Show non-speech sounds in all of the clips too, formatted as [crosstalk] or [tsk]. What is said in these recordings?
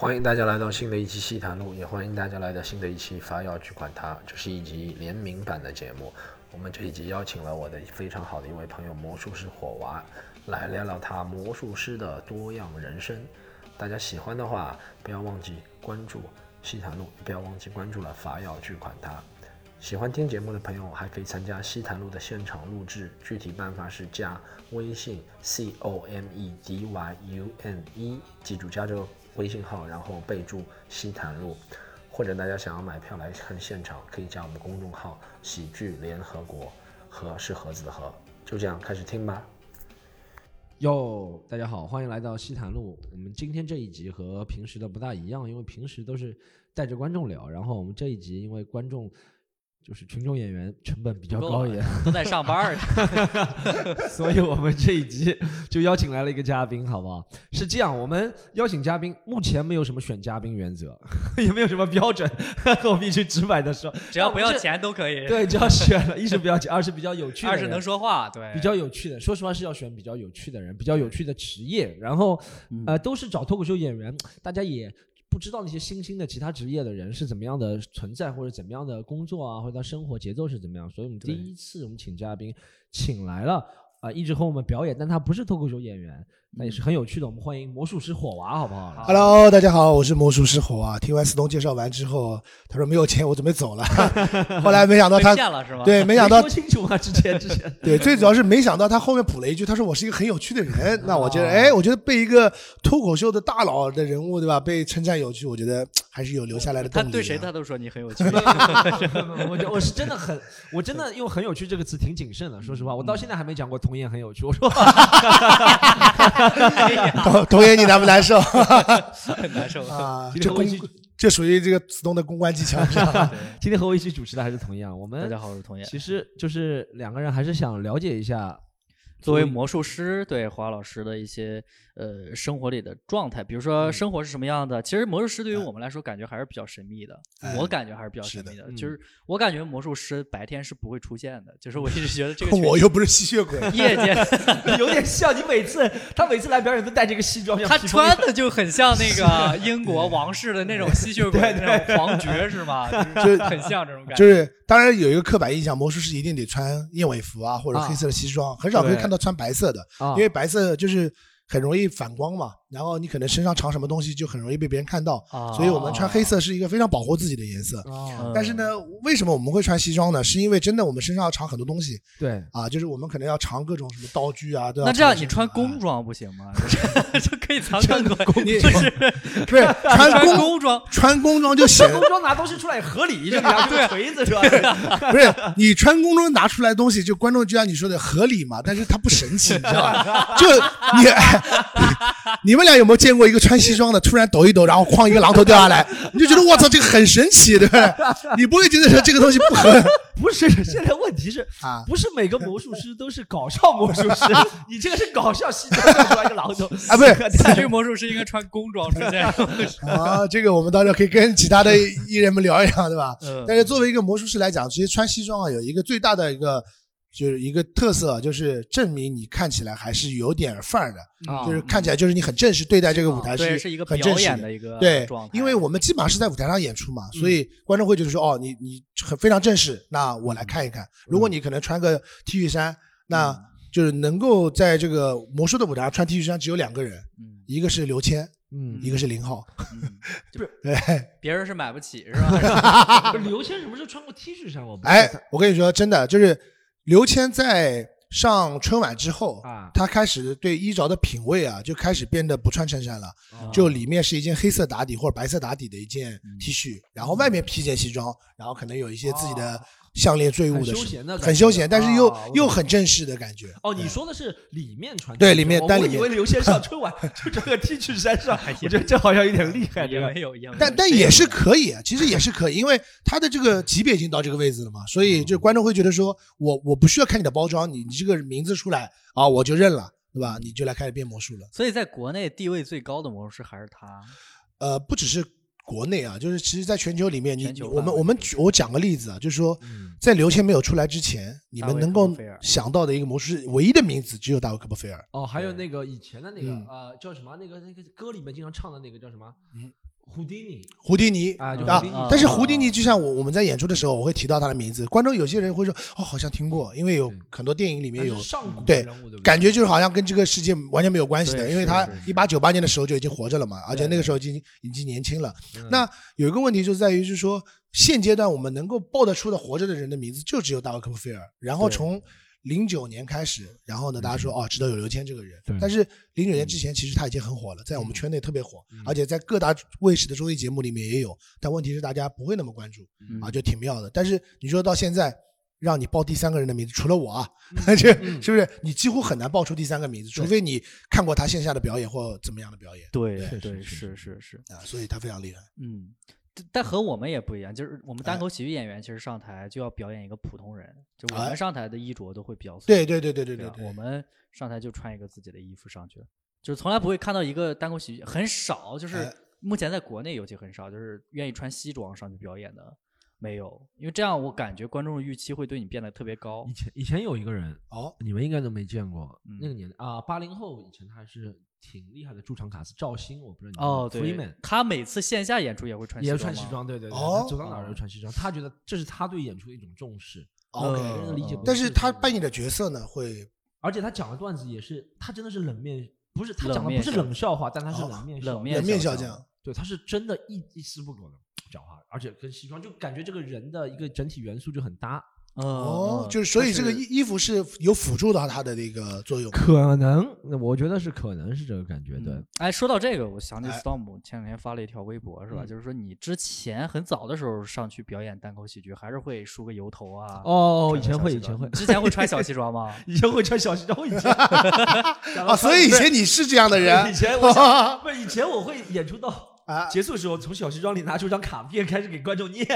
欢迎大家来到新的一期《戏谈录》，也欢迎大家来到新的一期《法要去管它》。这是一集联名版的节目。我们这一集邀请了我的非常好的一位朋友魔术师火娃，来聊聊他魔术师的多样人生。大家喜欢的话，不要忘记关注《戏谈录》，不要忘记关注了《法要去管它》。喜欢听节目的朋友，还可以参加《西谈录》的现场录制。具体办法是加微信 c o m e d y u n e，记住加这个。微信号，然后备注“西坛路”，或者大家想要买票来看现场，可以加我们公众号“喜剧联合国”，和是盒子的盒。就这样开始听吧。哟，大家好，欢迎来到西坛路。我们今天这一集和平时的不大一样，因为平时都是带着观众聊，然后我们这一集因为观众。就是群众演员成本比较高一点，都在上班儿，[laughs] 所以我们这一集就邀请来了一个嘉宾，好不好？是这样，我们邀请嘉宾，目前没有什么选嘉宾原则，[laughs] 也没有什么标准，我必须直白的说，只要不要钱都可以。对，只要选了，一是不要钱，二是比较有趣，二是能说话，对，比较有趣的。说实话是要选比较有趣的人，比较有趣的职业，然后呃，都是找脱口秀演员，大家也。不知道那些新兴的其他职业的人是怎么样的存在，或者怎么样的工作啊，或者他生活节奏是怎么样，所以我们第一次我们请嘉宾，请来了啊，一直和我们表演，但他不是脱口秀演员。那也是很有趣的，我们欢迎魔术师火娃，好不好？Hello，大家好，我是魔术师火娃。听完思东介绍完之后，他说没有钱，我准备走了。[laughs] 后来没想到他对，没想到说清楚啊，之前之前 [laughs] 对，最主要是没想到他后面补了一句，他说我是一个很有趣的人。[laughs] 那我觉得，哎，我觉得被一个脱口秀的大佬的人物，对吧？被称赞有趣，我觉得 [tsk] 还是有留下来的动力。他对谁他都说你很有趣。我我是真的很，我真的用很有趣这个词挺谨慎的。说实话，我到现在还没讲过童颜很有趣。我说。童童爷，你难不难受？很 [laughs] 难受啊！这公这属于这个子东的公关技巧。[laughs] 今天和我一起主持的还是童颜，我们大家好，我是童颜。其实就是两个人还是想了解一下。作为魔术师，对华老师的一些呃生活里的状态，比如说生活是什么样的？其实魔术师对于我们来说，感觉还是比较神秘的。我感觉还是比较神秘的。就是我感觉魔术师白天是不会出现的。就是我一直觉得这个 [laughs] 我又不是吸血鬼，夜间 [laughs] 有点像你每次他每次来表演都带这个西装，他穿的就很像那个 [laughs] 英国王室的那种吸血鬼那种皇爵是吗？就是很像这种感觉。就是当然有一个刻板印象，魔术师一定得穿燕尾服啊，或者黑色的西装，很少可以看。都穿白色的，因为白色就是很容易反光嘛。然后你可能身上藏什么东西就很容易被别人看到，所以我们穿黑色是一个非常保护自己的颜色。但是呢，为什么我们会穿西装呢？是因为真的我们身上要藏很多东西。对啊，就是我们可能要藏各种什么道具啊。对那这样你穿工装不行吗？[laughs] [laughs] 就可以藏更多工具。[laughs] 不是，穿工装，穿工装就行工装拿东西出来也合理，就拿个锤子是吧？不是，你穿工装拿出来东西，就观众就像你说的合理嘛？但是它不神奇，你知道吧？就你你们。你们俩有没有见过一个穿西装的突然抖一抖，然后哐一个榔头掉下来？[laughs] 你就觉得我操，这个很神奇，对不对？[laughs] 你不会觉得说这个东西不合？不是，现在问题是 [laughs] 啊，不是每个魔术师都是搞笑魔术师。你这个是搞笑西装，穿一个榔头啊？不是，这个魔术师应该穿工装出现。啊，这个我们到时候可以跟其他的艺人们聊一聊，对吧？嗯。但是作为一个魔术师来讲，其实穿西装啊，有一个最大的一个。就是一个特色，就是证明你看起来还是有点范儿的，就是看起来就是你很正式对待这个舞台是是一个很正式的一个对，因为我们基本上是在舞台上演出嘛，所以观众会觉得说哦，你你很非常正式，那我来看一看。如果你可能穿个 T 恤衫，那就是能够在这个魔术的舞台上穿 T 恤衫只有两个人，一个是刘谦，嗯，一个是林浩，[laughs] 不是，别人是买不起是吧？[laughs] 刘谦什么时候穿过 T 恤衫？我哎，我跟你说真的就是。刘谦在上春晚之后啊，他开始对衣着的品味啊，就开始变得不穿衬衫了，就里面是一件黑色打底或者白色打底的一件 T 恤，然后外面披件西装，然后可能有一些自己的。项链坠物的，很休闲，但是又又很正式的感觉。哦，你说的是里面穿？对，里面单里面。我以为刘先生 [laughs] 春晚就这个 T 恤衫上，我觉得这好像有点厉害。也没有一样，但但也是可以，其实也是可以，因为他的这个级别已经到这个位置了嘛，所以就观众会觉得说，我我不需要看你的包装，你你这个名字出来啊，我就认了，对吧？你就来开始变魔术了。所以在国内地位最高的魔术师还是他。呃，不只是。国内啊，就是其实，在全球里面，你我们我们举我讲个例子啊，就是说，在刘谦没有出来之前，你们能够想到的一个魔术师，唯一的名字只有大卫科波菲尔。哦，还有那个以前的那个呃，叫什么？那个那个歌里面经常唱的那个叫什么？嗯，胡迪尼，胡迪尼啊，但是胡迪尼就像我我们在演出的时候，我会提到他的名字，观众有些人会说哦，好像听过，因为有很多电影里面有对，感觉就是好像跟这个世界完全没有关系的，因为他一八九八年的时候就已经活着了嘛，而且那个时候已经已经年轻了。那有一个问题就在于，就是说现阶段我们能够报得出的活着的人的名字就只有大卫科波菲尔，然后从。零九年开始，然后呢，大家说哦，知道有刘谦这个人，但是零九年之前，其实他已经很火了，在我们圈内特别火，而且在各大卫视的综艺节目里面也有。但问题是大家不会那么关注啊，就挺妙的。但是你说到现在，让你报第三个人的名字，除了我啊，[laughs] 这是不是你几乎很难报出第三个名字？除非你看过他线下的表演或怎么样的表演。对对是是是啊，所以他非常厉害。嗯。但和我们也不一样，就是我们单口喜剧演员其实上台就要表演一个普通人，就我们上台的衣着都会比较对对对对对对，我们上台就穿一个自己的衣服上去，就是从来不会看到一个单口喜剧很少，就是目前在国内尤其很少，就是愿意穿西装上去表演的没有，因为这样我感觉观众的预期会对你变得特别高。以前以前有一个人哦，你们应该都没见过，那个年代啊，八零后以前他是。挺厉害的驻场卡司赵鑫，我不知道你哦，对，他每次线下演出也会穿，也穿西装，对对对，他走到哪儿都穿西装，他觉得这是他对演出的一种重视。OK，理解。但是他扮演的角色呢，会，而且他讲的段子也是，他真的是冷面，不是他讲的不是冷笑话，但他是冷面冷面笑匠，对，他是真的一一丝不苟的讲话，而且跟西装就感觉这个人的一个整体元素就很搭。哦，就是所以这个衣衣服是有辅助到它的那个作用，可能我觉得是可能是这个感觉对。哎，说到这个，我想起 Storm 前两天发了一条微博是吧？就是说你之前很早的时候上去表演单口喜剧，还是会梳个油头啊？哦，以前会，以前会，之前会穿小西装吗？[laughs] 以前会穿小西装，以前 [laughs] 啊，所以以前你是这样的人。[laughs] 以前我不是以前我会演出到。啊！结束的时候，从小西装里拿出张卡片，开始给观众念，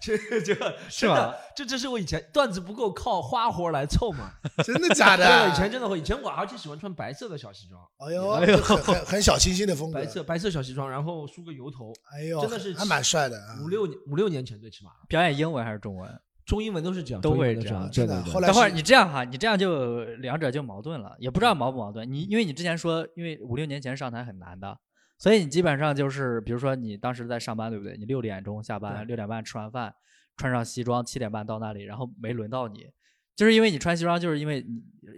这 [laughs] 这是 [laughs] 吧？这这是我以前段子不够，靠花活来凑嘛？真的假的？[laughs] 对，以前真的会。以前我而且喜欢穿白色的小西装，哎呦，很很很小清新的风格，白色白色小西装，然后梳个油头，哎呦，真的是还蛮帅的。五六年五六年前最起码表演英文还是中文？中英文都是这样，都会这样。真的。后来等会儿你这样哈，你这样就两者就矛盾了，也不知道矛不矛盾。你因为你之前说，因为五六年前上台很难的。所以你基本上就是，比如说你当时在上班，对不对？你六点钟下班，六点半吃完饭，穿上西装，七点半到那里，然后没轮到你，就是因为你穿西装，就是因为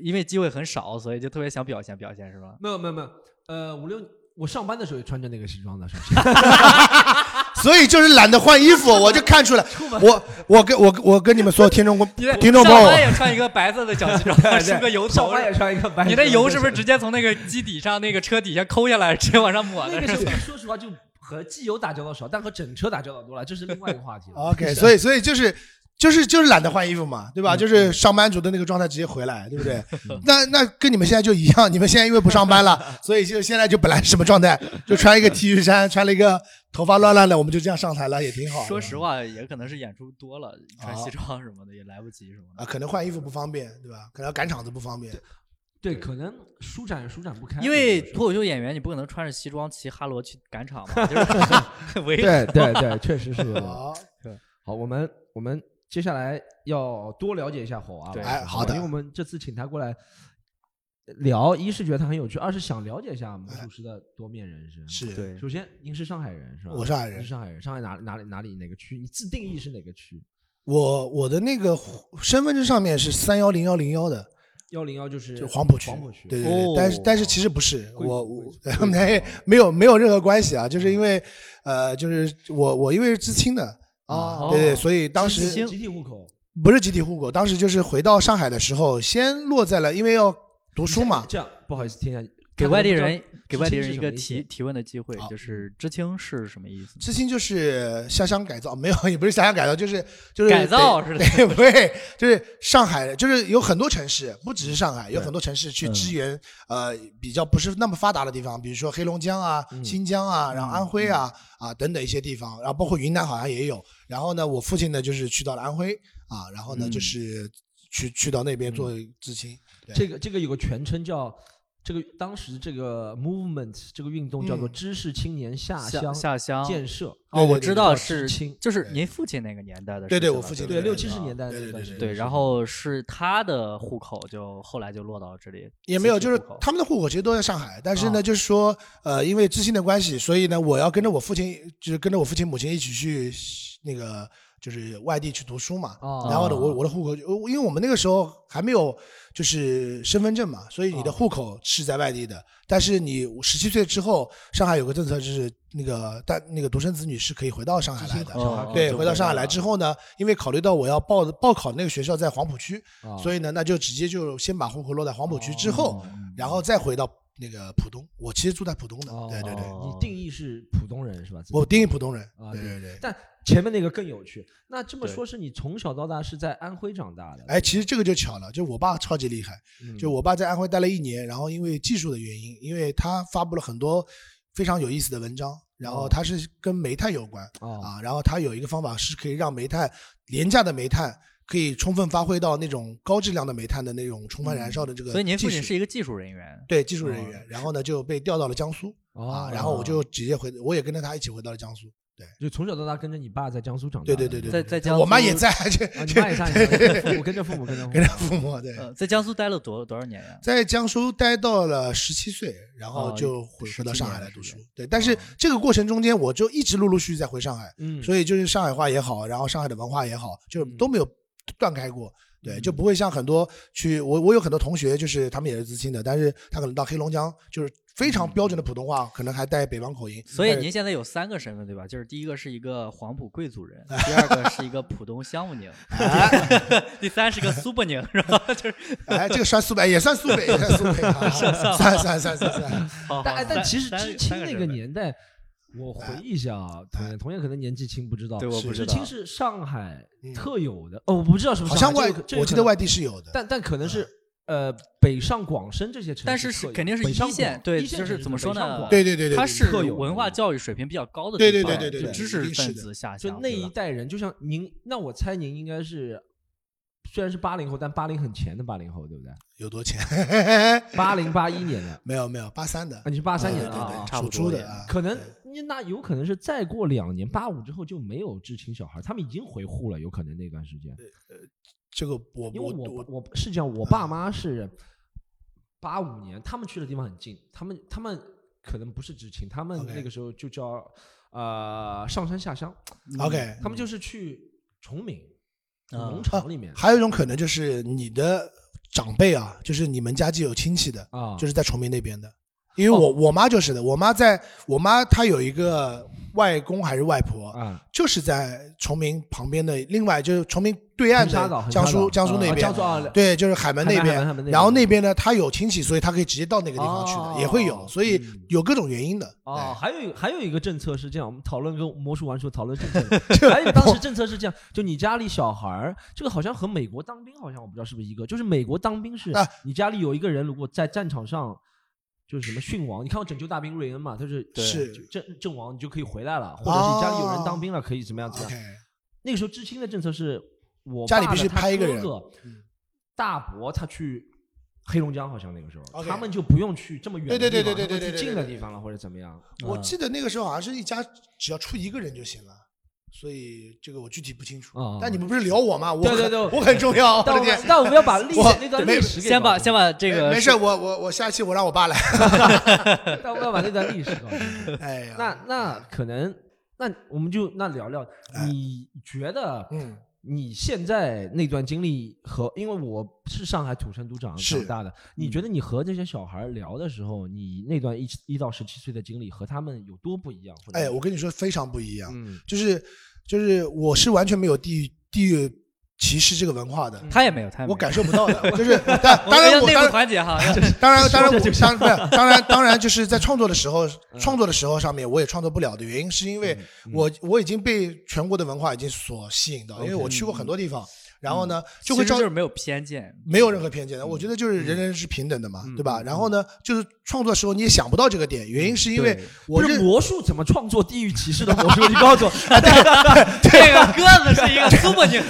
因为机会很少，所以就特别想表现表现，是吧？没有没有没有，呃，五六我上班的时候也穿着那个西装的，是 [laughs] 所以就是懒得换衣服，[laughs] 我就看出来。我我跟我我跟你们所有听众 [laughs] 听众朋友，也穿一个白色的小西装，梳个油头。上班也穿一个白。你的油是不是直接从那个机底上、那个车底下抠下来，直接往上抹的？那个时候说实话，就和机油打交道少，但和整车打交道多了，这是另外一个话题了。[laughs] OK，所以所以就是就是就是懒得换衣服嘛，对吧？就是上班族的那个状态直接回来，对不对？[laughs] 那那跟你们现在就一样，你们现在因为不上班了，[laughs] 所以就现在就本来什么状态，就穿一个 T 恤衫，穿了一个。头发乱乱的，我们就这样上台了，也挺好。说实话，也可能是演出多了，穿西装什么的也来不及什么的。啊，可能换衣服不方便，对吧？可能赶场子不方便。对，可能舒展舒展不开。因为脱口秀演员，你不可能穿着西装骑哈罗去赶场嘛。[laughs] 对对对，确实是。好，好，我们我们接下来要多了解一下火娃。对，好的，因为我们这次请他过来。聊一是觉得他很有趣，二是想了解一下魔术师的多面人生。是对。首先，您是上海人是吧？我上海人。是上海人。上海哪哪里哪里哪个区？你自定义是哪个区？我我的那个身份证上面是三幺零幺零幺的。幺零幺就是就黄浦区。黄浦区。对对对。但是但是其实不是我我没没有没有任何关系啊，就是因为呃就是我我因为是知青的啊，对对，所以当时集体户口。不是集体户口，当时就是回到上海的时候，先落在了因为要。读书嘛，这样不好意思，听一下，给外地人给外地人一个提提问的机会，就是知青是什么意思？知青就是下乡改造，没有，也不是下乡改造，就是就是改造是 [laughs] 的，对，对，就是上海，就是有很多城市，不只是上海，有很多城市去支援，呃，比较不是那么发达的地方，比如说黑龙江啊、新疆啊，然后安徽啊啊等等一些地方，然后包括云南好像也有。然后呢，我父亲呢就是去到了安徽啊，然后呢就是去去到那边做知青。这个这个有个全称叫这个当时这个 movement 这个运动叫做知识青年下乡下乡。建设。哦，我知道是就是您父亲那个年代的，对对，我父亲对六七十年代对对对对，然后是他的户口就后来就落到这里，也没有，就是他们的户口其实都在上海，但是呢，就是说呃，因为知青的关系，所以呢，我要跟着我父亲，就是跟着我父亲母亲一起去那个。就是外地去读书嘛，然后呢，我我的户口，因为我们那个时候还没有就是身份证嘛，所以你的户口是在外地的。但是你十七岁之后，上海有个政策，就是那个但那个独生子女是可以回到上海来的。对，回到上海来之后呢，因为考虑到我要报报考那个学校在黄浦区，所以呢，那就直接就先把户口落在黄浦区之后，然后再回到。那个浦东，我其实住在浦东的，对对对，你定义是浦东人是吧？我定义浦东人啊，对对对。但前面那个更有趣，那这么说，是你从小到大是在安徽长大的？哎，其实这个就巧了，就我爸超级厉害，就我爸在安徽待了一年，然后因为技术的原因，因为他发布了很多非常有意思的文章，然后他是跟煤炭有关啊，然后他有一个方法是可以让煤炭廉价的煤炭。可以充分发挥到那种高质量的煤炭的那种充分燃烧的这个，所以您父亲是一个技术人员，对技术人员，然后呢就被调到了江苏啊，然后我就直接回，我也跟着他一起回到了江苏，对，就从小到大跟着你爸在江苏长大，对对对对，在在江苏，我妈也在，[laughs] 你妈也在，父母跟着父母跟着跟着父母，对，在江苏待了多多少年呀？在江苏待到了十七岁，然后就回回到上海来读书，对，但是这个过程中间我就一直陆陆续续在回上海，嗯，所以就是上海话也好，然后上海的文化也好，就都没有。断开过，对，就不会像很多去我我有很多同学，就是他们也是知青的，但是他可能到黑龙江，就是非常标准的普通话，可能还带北方口音。所以您现在有三个身份对吧？就是第一个是一个黄埔贵族人，[laughs] 第二个是一个浦东乡务宁，[laughs] 第三是个苏北宁，是吧？就是哎，这个算苏北也算苏北，也算苏北，[laughs] 算算算算算。但但其实知青那个年代。我回忆一下啊，同样，可能年纪轻不知道，对，我不知道。知青是上海特有的哦，我不知道是不是。好像外，我记得外地是有的，但但可能是呃北上广深这些城市，但是是肯定是一线，对，就是怎么说呢？对对对对，它是文化教育水平比较高的对对对对对，知识分子下乡，就那一代人，就像您，那我猜您应该是。虽然是八零后，但八零很前的八零后，对不对？有多前？八零八一年的？没有没有，八三的。你是八三年的，差不多的。可能那有可能是再过两年，八五之后就没有知青小孩，他们已经回沪了，有可能那段时间。呃，这个我因为我我是这样，我爸妈是八五年，他们去的地方很近，他们他们可能不是知青，他们那个时候就叫呃上山下乡。OK，他们就是去崇明。农场里面还有一种可能就是你的长辈啊，就是你们家就有亲戚的啊，就是在崇明那边的，因为我我妈就是的，我妈在我妈她有一个。外公还是外婆啊？就是在崇明旁边的，另外就是崇明对岸的江苏江苏那边，对，就是海门那边。然后那边呢，他有亲戚，所以他可以直接到那个地方去的，也会有，所以有各种原因的。哦，还有还有一个政策是这样，我们讨论跟魔术玩说讨论政 [laughs] 策，还有当时政策是这样，就你家里小孩儿，这个好像和美国当兵好像我不知道是不是一个，就是美国当兵是你家里有一个人如果在战场上。就是什么殉王？你看我《拯救大兵瑞恩》嘛？他是是阵阵亡，你就可以回来了，或者是家里有人当兵了，可以怎么样？怎么样？那个时候知青的政策是，我家里必须拍一个人，大伯他去黑龙江，好像那个时候他们就不用去这么远的地方，去近的地方了，或者怎么样？我记得那个时候好像是一家只要出一个人就行了。所以这个我具体不清楚，但你们不是聊我吗？我对对对，我很重要。但但我们要把历史那段历史先把先把这个没事，我我我下期我让我爸来。[laughs] [laughs] 但我要把那段历史告诉你。哎呀，那那可能，那我们就那聊聊，你觉得，嗯，你现在那段经历和，因为我是上海土生土长长大的，你觉得你和这些小孩聊的时候，你那段一一到十七岁的经历和他们有多不一样？哎，我跟你说非常不一样，嗯，就是。就是我是完全没有地域地域歧视这个文化的，他也没有，他我感受不到的。[laughs] 就是当当然我内部团结哈，[laughs] 当然当然我 [laughs] 当不是当然当然就是在创作的时候创作的时候上面我也创作不了的原因是因为我我已经被全国的文化已经所吸引到，因为我去过很多地方。然后呢就会就是没有偏见，没有任何偏见的。我觉得就是人人是平等的嘛，对吧？然后呢，就是创作的时候你也想不到这个点，原因是因为我是魔术怎么创作地域歧视的魔术？你告诉我，[laughs] 这 [laughs] 个个子是一个苏莫宁，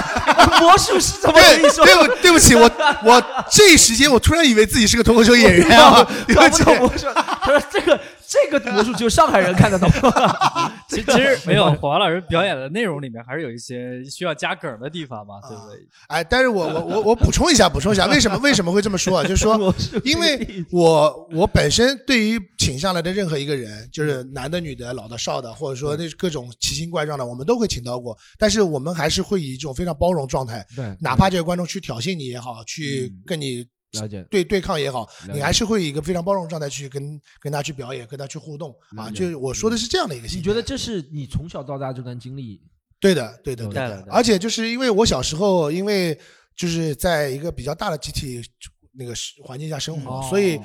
[laughs] 魔术师怎么可以说？对不对不起，我我这一时间我突然以为自己是个脱口秀演员啊，搞不懂魔术。他说这个。这个魔术只有上海人看得懂。[laughs] 其实没有，黄老师表演的内容里面还是有一些需要加梗的地方嘛，对不对？哎，但是我我我我补充一下，补充一下，为什么为什么会这么说啊？[laughs] 就是说，因为我我本身对于请上来的任何一个人，就是男的、女的、老的、少的，或者说那各种奇形怪状的，我们都会请到过。但是我们还是会以一种非常包容状态，对，哪怕这个观众去挑衅你也好，去跟你。了解对对抗也好，你还是会以一个非常包容状态去跟跟他去表演，跟他去互动啊。就我说的是这样的一个。你觉得这是你从小到大这段经历？对的，对的，对的。而且就是因为我小时候，因为就是在一个比较大的集体那个环境下生活，所以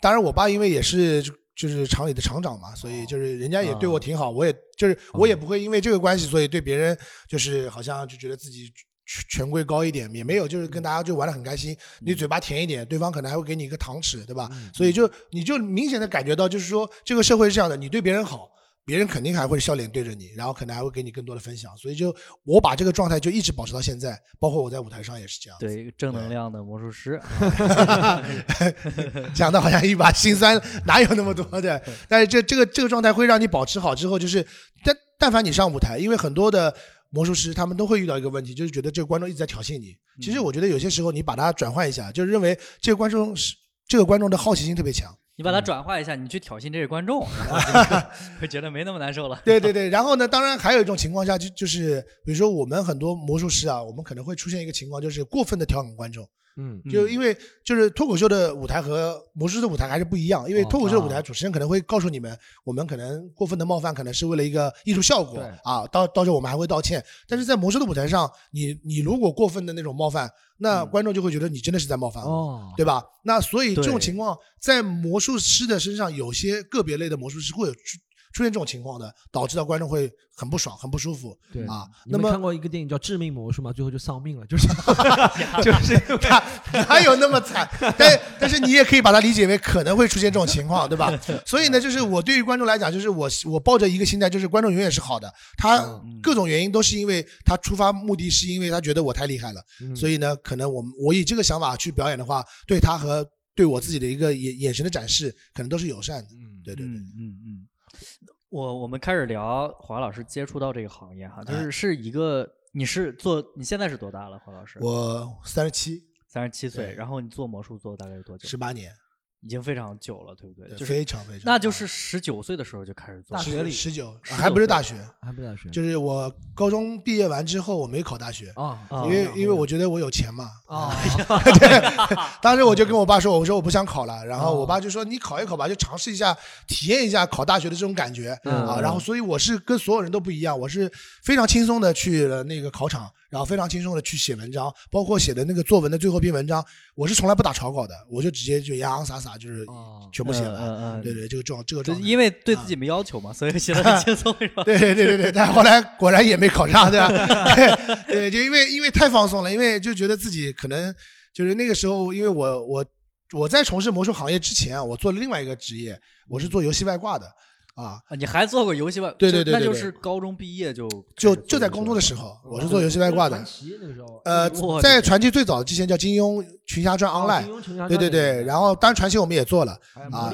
当然我爸因为也是就是厂里的厂长嘛，所以就是人家也对我挺好，我也就是我也不会因为这个关系，所以对别人就是好像就觉得自己。权贵高一点也没有，就是跟大家就玩的很开心。你嘴巴甜一点，对方可能还会给你一个糖吃，对吧？所以就你就明显的感觉到，就是说这个社会是这样的，你对别人好，别人肯定还会笑脸对着你，然后可能还会给你更多的分享。所以就我把这个状态就一直保持到现在，包括我在舞台上也是这样。对，正能量的魔术师，[laughs] 讲的好像一把辛酸，哪有那么多的？但是这这个这个状态会让你保持好之后，就是但但凡你上舞台，因为很多的。魔术师他们都会遇到一个问题，就是觉得这个观众一直在挑衅你。其实我觉得有些时候你把它转换一下，就是认为这个观众是这个观众的好奇心特别强。你把它转化一下，你去挑衅这位观众，[laughs] 会觉得没那么难受了。[laughs] 对对对，然后呢，当然还有一种情况下，就就是比如说我们很多魔术师啊，我们可能会出现一个情况，就是过分的调侃观众。嗯，就因为就是脱口秀的舞台和魔术的舞台还是不一样，因为脱口秀的舞台主持人可能会告诉你们，我们可能过分的冒犯可能是为了一个艺术效果啊，到到时候我们还会道歉。但是在魔术的舞台上，你你如果过分的那种冒犯，那观众就会觉得你真的是在冒犯我，对吧？那所以这种情况在魔术师的身上，有些个别类的魔术师会有。出现这种情况的，导致到观众会很不爽、很不舒服。对啊，那么看过一个电影叫《致命魔术》吗？最后就丧命了，就是 [laughs] 就是 [laughs] 他哪有那么惨？但但是你也可以把它理解为可能会出现这种情况，对吧？所以呢，就是我对于观众来讲，就是我我抱着一个心态，就是观众永远是好的。他各种原因都是因为他出发目的是因为他觉得我太厉害了，所以呢，可能我们我以这个想法去表演的话，对他和对我自己的一个眼眼神的展示，可能都是友善的。嗯，对对对，嗯嗯。我我们开始聊华老师接触到这个行业哈，就是是一个你是做你现在是多大了，华老师？我三十七，三十七岁。然后你做魔术做大概有多久？十八年。已经非常久了，对不对？非常非常。那就是十九岁的时候就开始做。大学里十九，还不是大学，还不是大学。就是我高中毕业完之后，我没考大学啊，因为因为我觉得我有钱嘛啊。[laughs] 对，当时我就跟我爸说，我说我不想考了，然后我爸就说你考一考吧，就尝试一下，体验一下考大学的这种感觉啊。然后所以我是跟所有人都不一样，我是非常轻松的去了那个考场。然后非常轻松的去写文章，包括写的那个作文的最后一篇文章，我是从来不打草稿的，我就直接就洋洋洒洒就是全部写完。对对，这个状这个状，因为对自己没要求嘛，所以写的 [laughs] 很轻松是吧？[laughs] 对对对对，但后来果然也没考上，对吧？[laughs] 对，就因为因为太放松了，因为就觉得自己可能就是那个时候，因为我我我在从事魔术行业之前啊，我做了另外一个职业，我是做游戏外挂的。啊，你还做过游戏外？对对对，那就是高中毕业就就就在工作的时候，我是做游戏外挂的。传奇那个时候，呃，在传奇最早之前叫金庸群侠传 Online，对对对，然后当然传奇我们也做了啊，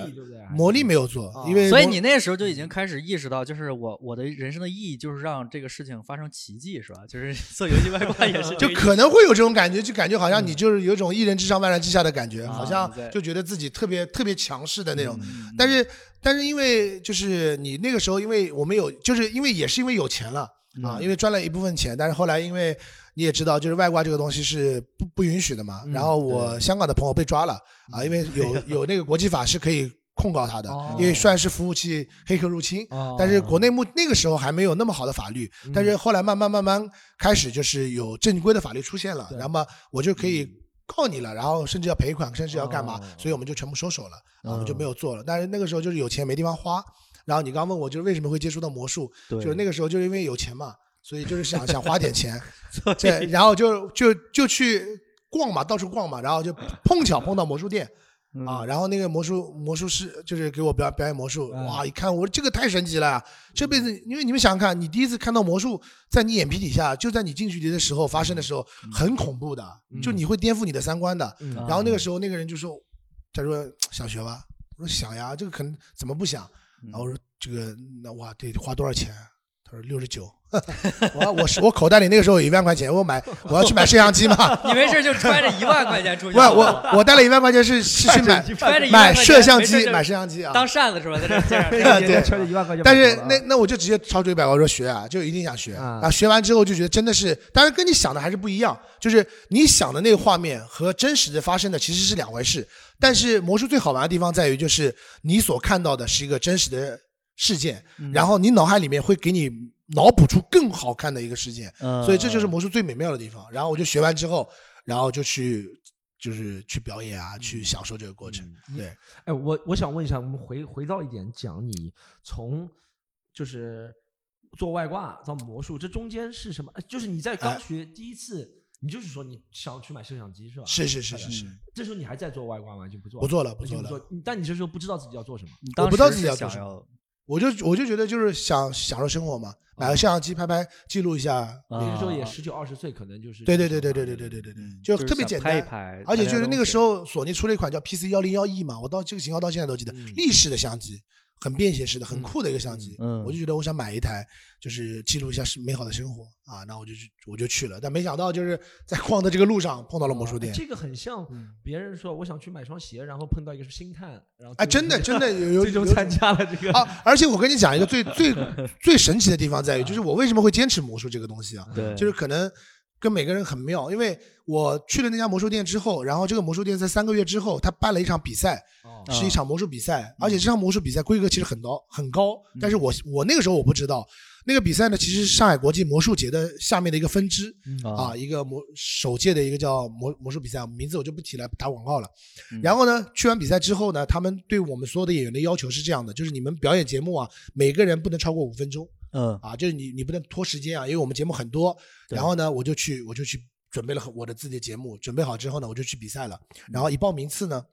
魔力没有做，因为所以你那时候就已经开始意识到，就是我我的人生的意义就是让这个事情发生奇迹，是吧？就是做游戏外挂也是，就可能会有这种感觉，就感觉好像你就是有一种一人之上万人之下的感觉，好像就觉得自己特别特别强势的那种，但是。但是因为就是你那个时候，因为我们有，就是因为也是因为有钱了啊，因为赚了一部分钱。但是后来因为你也知道，就是外挂这个东西是不不允许的嘛。然后我香港的朋友被抓了啊，因为有 [laughs] 有那个国际法是可以控告他的，因为算是服务器黑客入侵。但是国内目那个时候还没有那么好的法律，但是后来慢慢慢慢开始就是有正规的法律出现了，那么我就可以。告你了，然后甚至要赔款，甚至要干嘛？所以我们就全部收手了，我们就没有做了。但是那个时候就是有钱没地方花。然后你刚问我，就是为什么会接触到魔术？就是那个时候就是因为有钱嘛，所以就是想想花点钱，[laughs] 对，然后就就就去逛嘛，到处逛嘛，然后就碰巧碰到魔术店。啊，然后那个魔术魔术师就是给我表表演魔术，哇！一看我这个太神奇了，这辈子因为你们想想看，你第一次看到魔术在你眼皮底下，就在你近距离的时候发生的时候，很恐怖的，就你会颠覆你的三观的。然后那个时候那个人就说：“他说想学吧？”我说：“想呀，这个可能怎么不想？”然后我说：“这个那哇，得花多少钱？”他说：“六十九。” [laughs] 我我是我口袋里那个时候有一万块钱，我买我要去买摄像机嘛。[laughs] 你没事就揣着一万块钱出去。我我我带了一万块钱是是去买买摄像机买摄像机啊。当扇子是吧？在这 [laughs] 对揣着一万块钱。但是那那我就直接抄出一百万说学啊，就一定想学啊。学完之后就觉得真的是，当然跟你想的还是不一样，就是你想的那个画面和真实的发生的其实是两回事。但是魔术最好玩的地方在于，就是你所看到的是一个真实的事件，然后你脑海里面会给你。脑补出更好看的一个事件，所以这就是魔术最美妙的地方。然后我就学完之后，然后就去就是去表演啊，去享受这个过程。对，哎，我我想问一下，我们回回到一点讲，你从就是做外挂到魔术，这中间是什么？就是你在刚学第一次，你就是说你想去买摄像机是吧？是是是是是。这时候你还在做外挂吗？就不做？不做了，不做了。但你这时候不知道自己要做什么？我不知道自己要做什么。我就我就觉得就是想享受生活嘛，买个摄像机拍拍记录一下。那个时候也十九二十岁，可能就是对对对对对对对对对对，就特别简单。而且就是那个时候索尼出了一款叫 PC 幺零幺 E 嘛，我到这个型号到现在都记得，立式的相机。很便携式的，很酷的一个相机，嗯，我就觉得我想买一台，就是记录一下是美好的生活啊，那我就去，我就去了，但没想到就是在逛的这个路上碰到了魔术店。这个很像别人说我想去买双鞋，然后碰到一个是星探，然后哎，真的真的有 [laughs] 最终参加了这个啊！而且我跟你讲一个最最最神奇的地方在于，就是我为什么会坚持魔术这个东西啊？对，就是可能跟每个人很妙，因为我去了那家魔术店之后，然后这个魔术店在三个月之后，他办了一场比赛。是一场魔术比赛，而且这场魔术比赛规格其实很高很高，但是我我那个时候我不知道，那个比赛呢其实是上海国际魔术节的下面的一个分支啊，一个魔首届的一个叫魔魔术比赛，名字我就不提了，打广告了。然后呢，去完比赛之后呢，他们对我们所有的演员的要求是这样的，就是你们表演节目啊，每个人不能超过五分钟，嗯，啊，就是你你不能拖时间啊，因为我们节目很多。然后呢，我就去我就去准备了我的自己的节目，准备好之后呢，我就去比赛了。然后一报名次呢。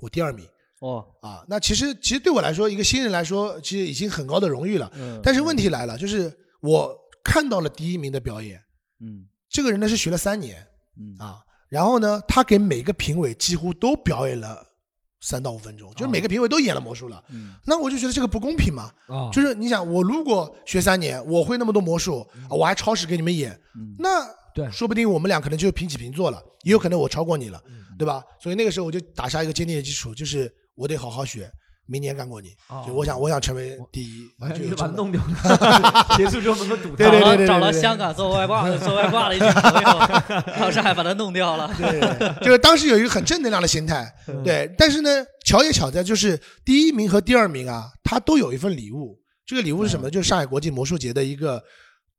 我第二名哦啊，那其实其实对我来说，一个新人来说，其实已经很高的荣誉了。嗯。但是问题来了，就是我看到了第一名的表演，嗯，这个人呢是学了三年，嗯啊，然后呢，他给每个评委几乎都表演了三到五分钟，就是每个评委都演了魔术了。嗯。那我就觉得这个不公平嘛。啊。就是你想，我如果学三年，我会那么多魔术，我还超时给你们演，那对，说不定我们俩可能就平起平坐了，也有可能我超过你了。对吧？所以那个时候我就打下一个坚定的基础，就是我得好好学，明年干过你。就我想，我想成为第一，就把弄掉了。[laughs] 结束之后能够堵对对对对，找了香港做外挂的，做外挂的一群朋友，到上海把他弄掉了。[laughs] 对，就是当时有一个很正能量的心态。对，但是呢，巧也巧在就是第一名和第二名啊，他都有一份礼物。这个礼物是什么？就是上海国际魔术节的一个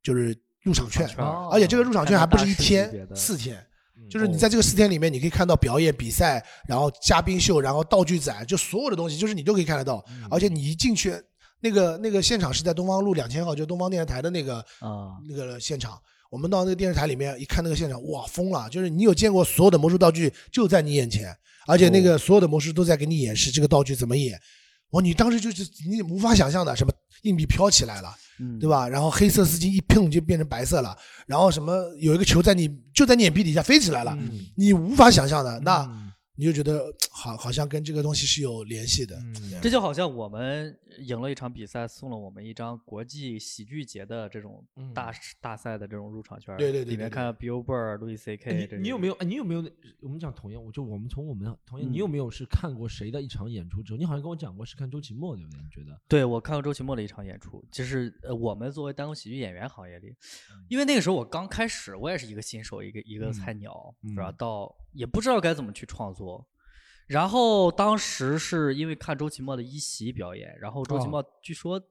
就是入场券，而且这个入场券还不是一天，四天。就是你在这个四天里面，你可以看到表演、比赛，然后嘉宾秀，然后道具展，就所有的东西，就是你都可以看得到。而且你一进去，那个那个现场是在东方路两千号，就东方电视台的那个啊那个现场。我们到那个电视台里面一看，那个现场，哇，疯了！就是你有见过所有的魔术道具就在你眼前，而且那个所有的魔术都在给你演示这个道具怎么演。哇，你当时就是你无法想象的，什么硬币飘起来了。对吧？然后黑色丝巾一碰就变成白色了，然后什么有一个球在你就在你眼皮底下飞起来了，你无法想象的那。你就觉得好，好像跟这个东西是有联系的。这就好像我们赢了一场比赛，送了我们一张国际喜剧节的这种大大赛的这种入场券。对对对，里面看 Billboard、Louis C.K. 你有没有？你有没有？我们讲同样，我就我们从我们同样，你有没有是看过谁的一场演出之后？你好像跟我讲过是看周奇墨，对不对？你觉得？对，我看过周奇墨的一场演出，就是呃，我们作为单口喜剧演员行业里，因为那个时候我刚开始，我也是一个新手，一个一个菜鸟，是吧？到也不知道该怎么去创作。然后当时是因为看周奇墨的一席表演，然后周奇墨据说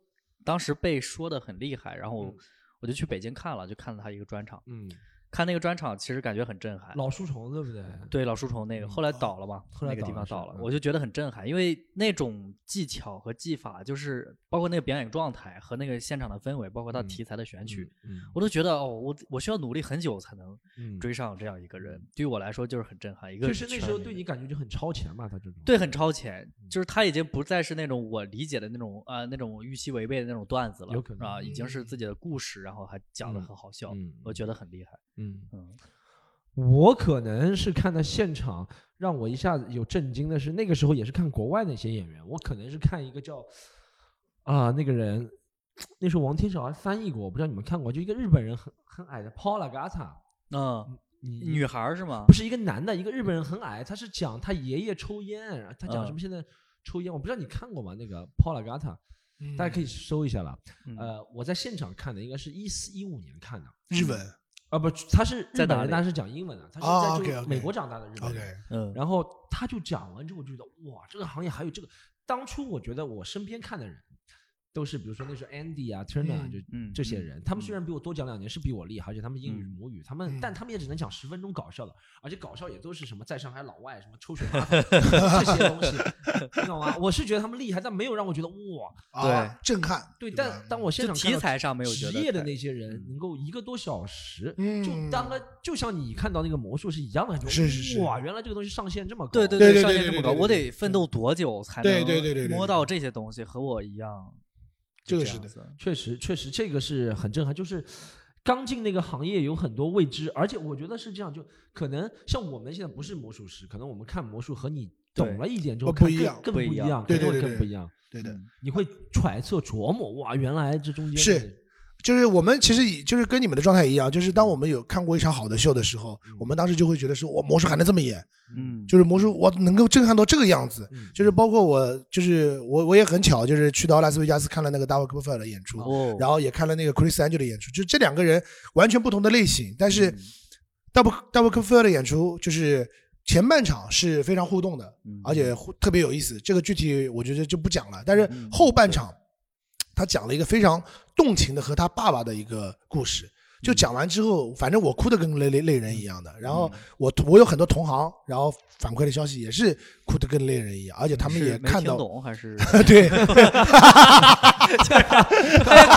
当时被说的很厉害，然后我就去北京看了，就看了他一个专场。嗯，看那个专场，其实感觉很震撼。老书虫对不对？对，老书虫那个后来倒了嘛，那个地方倒了，我就觉得很震撼，因为那种技巧和技法，就是包括那个表演状态和那个现场的氛围，包括他题材的选取，我都觉得哦，我我需要努力很久才能追上这样一个人。对于我来说，就是很震撼。一个就是那时候对你感觉就很超前嘛，他这种对很超前，就是他已经不再是那种我理解的那种呃那种预期违背的那种段子了，有可能啊，已经是自己的故事，然后还讲的很好笑，我觉得很厉害。嗯嗯。我可能是看到现场让我一下子有震惊的是，那个时候也是看国外那些演员。我可能是看一个叫啊那个人，那时候王天少还翻译过，我不知道你们看过，就一个日本人很很矮的 Paula Gata，嗯，女孩是吗？不是一个男的，一个日本人很矮，他是讲他爷爷抽烟，他讲什么现在抽烟，我不知道你看过吗？那个 Paula Gata，大家可以搜一下了。呃，我在现场看的，应该是一四一五年看的日本。啊不，他是日本人，但是讲英文的，他是在美国长大的日本人。嗯，然后他就讲完之后就，觉得哇，这个行业还有这个。当初我觉得我身边看的人。都是比如说那时候 Andy 啊，Turner 就这些人，他们虽然比我多讲两年，是比我厉害，而且他们英语母语，他们但他们也只能讲十分钟搞笑的，而且搞笑也都是什么在上海老外什么抽水马桶 [laughs] 这些东西，你懂吗？我是觉得他们厉害，但没有让我觉得哇，对，震撼。对，但当我现场题材上没有职业的那些人能够一个多小时，就当个就像你看到那个魔术是一样的，是是是，哇，原来这个东西上限这么高，对对对，上限这么高，我得奋斗多久才能摸到这些东西？和我一样。这个是的，确实确实，这个是很震撼。就是刚进那个行业有很多未知，而且我觉得是这样，就可能像我们现在不是魔术师，可能我们看魔术和你懂了一点之后不一样，更不一样，对对对，更不一样。对的，你会揣测琢磨，哇，原来这中间是。就是我们其实就是跟你们的状态一样，就是当我们有看过一场好的秀的时候，我们当时就会觉得说，我魔术还能这么演，嗯，就是魔术我能够震撼到这个样子，就是包括我，就是我我也很巧，就是去到拉斯维加斯看了那个 David Copperfield 的演出，然后也看了那个 Chris Angel 的演出，就这两个人完全不同的类型，但是 David David Copperfield 的演出就是前半场是非常互动的，而且特别有意思，这个具体我觉得就不讲了，但是后半场。他讲了一个非常动情的和他爸爸的一个故事，就讲完之后，反正我哭的跟泪泪泪人一样的。然后我我有很多同行，然后反馈的消息也是哭的跟泪人一样，而且他们也看到懂还是 [laughs] 对，[laughs]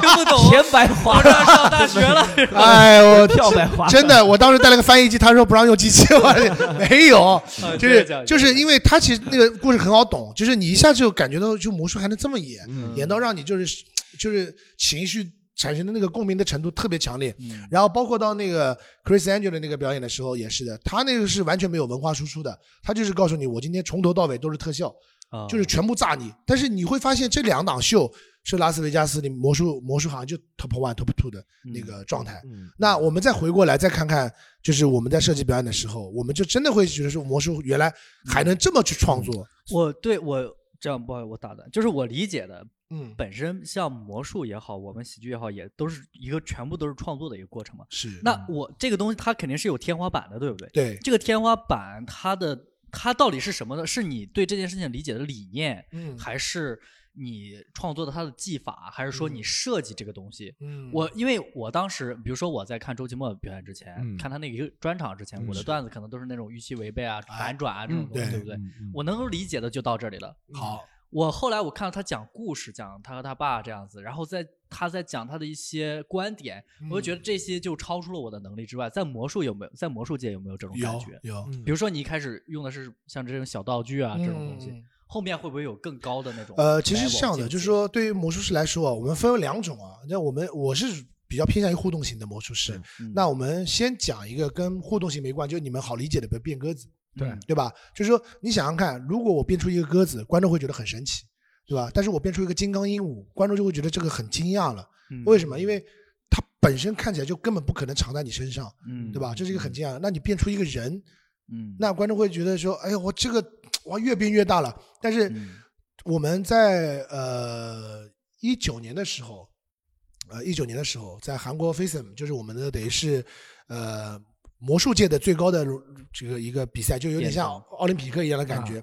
听不懂，[laughs] 钱白花。上大学了，哎我跳白花，真的，我当时带了个翻译机，他说不让用机器，没有，就是就是因为他其实那个故事很好懂，就是你一下就感觉到就魔术还能这么演，演到让你就是。就是情绪产生的那个共鸣的程度特别强烈，然后包括到那个 Chris Angel 的那个表演的时候也是的，他那个是完全没有文化输出的，他就是告诉你我今天从头到尾都是特效，就是全部炸你。但是你会发现这两档秀是拉斯维加斯的魔术魔术好像就 top one top two 的那个状态。那我们再回过来再看看，就是我们在设计表演的时候，我们就真的会觉得说魔术原来还能这么去创作。我对我这样不好意思，我打断，就是我理解的。嗯，本身像魔术也好，我们喜剧也好，也都是一个全部都是创作的一个过程嘛。是。那我这个东西它肯定是有天花板的，对不对？对。这个天花板它的它到底是什么呢？是你对这件事情理解的理念，嗯，还是你创作的它的技法，还是说你设计这个东西？嗯。我因为我当时，比如说我在看周奇墨表演之前，看他那个专场之前，我的段子可能都是那种预期违背啊、反转啊这种东西，对不对？我能够理解的就到这里了。好。我后来我看到他讲故事，讲他和他爸这样子，然后在他在讲他的一些观点，我就觉得这些就超出了我的能力之外。在魔术有没有？在魔术界有没有这种感觉？有。比如说你一开始用的是像这种小道具啊这种东西，后面会不会有更高的那种？呃，其实是这样的，就是说对于魔术师来说啊，我们分为两种啊。那我们我是比较偏向于互动型的魔术师。那我们先讲一个跟互动型没关，就你们好理解的，比如变鸽子。对对吧？就是说，你想想看，如果我变出一个鸽子，观众会觉得很神奇，对吧？但是我变出一个金刚鹦鹉，观众就会觉得这个很惊讶了。为什么？因为它本身看起来就根本不可能藏在你身上，对吧？这是一个很惊讶。那你变出一个人，那观众会觉得说：“哎呀，我这个哇越变越大了。”但是我们在呃一九年的时候，呃一九年的时候，在韩国 FACEM，就是我们的等于是呃。魔术界的最高的这个一个比赛，就有点像奥林匹克一样的感觉。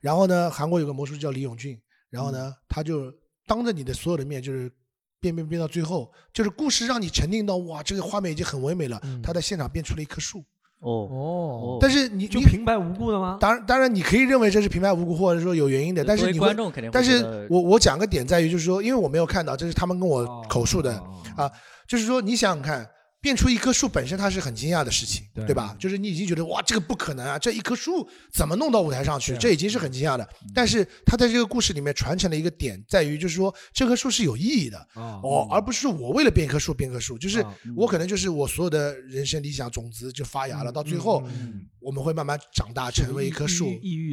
然后呢，韩国有个魔术叫李永俊，然后呢，他就当着你的所有的面，就是。变变变到最后，就是故事让你沉浸到哇，这个画面已经很唯美了，他在现场变出了一棵树。哦哦，但是你就平白无故的吗？当然，当然你可以认为这是平白无故，或者说有原因的。但是你观众肯定，但是我我讲个点在于，就是说，因为我没有看到，这是他们跟我口述的啊，就是说你想想看。变出一棵树本身它是很惊讶的事情，对吧？就是你已经觉得哇，这个不可能啊！这一棵树怎么弄到舞台上去？这已经是很惊讶的。但是它在这个故事里面传承的一个点在于，就是说这棵树是有意义的哦，而不是我为了变一棵树变棵树。就是我可能就是我所有的人生理想种子就发芽了，到最后我们会慢慢长大成为一棵树，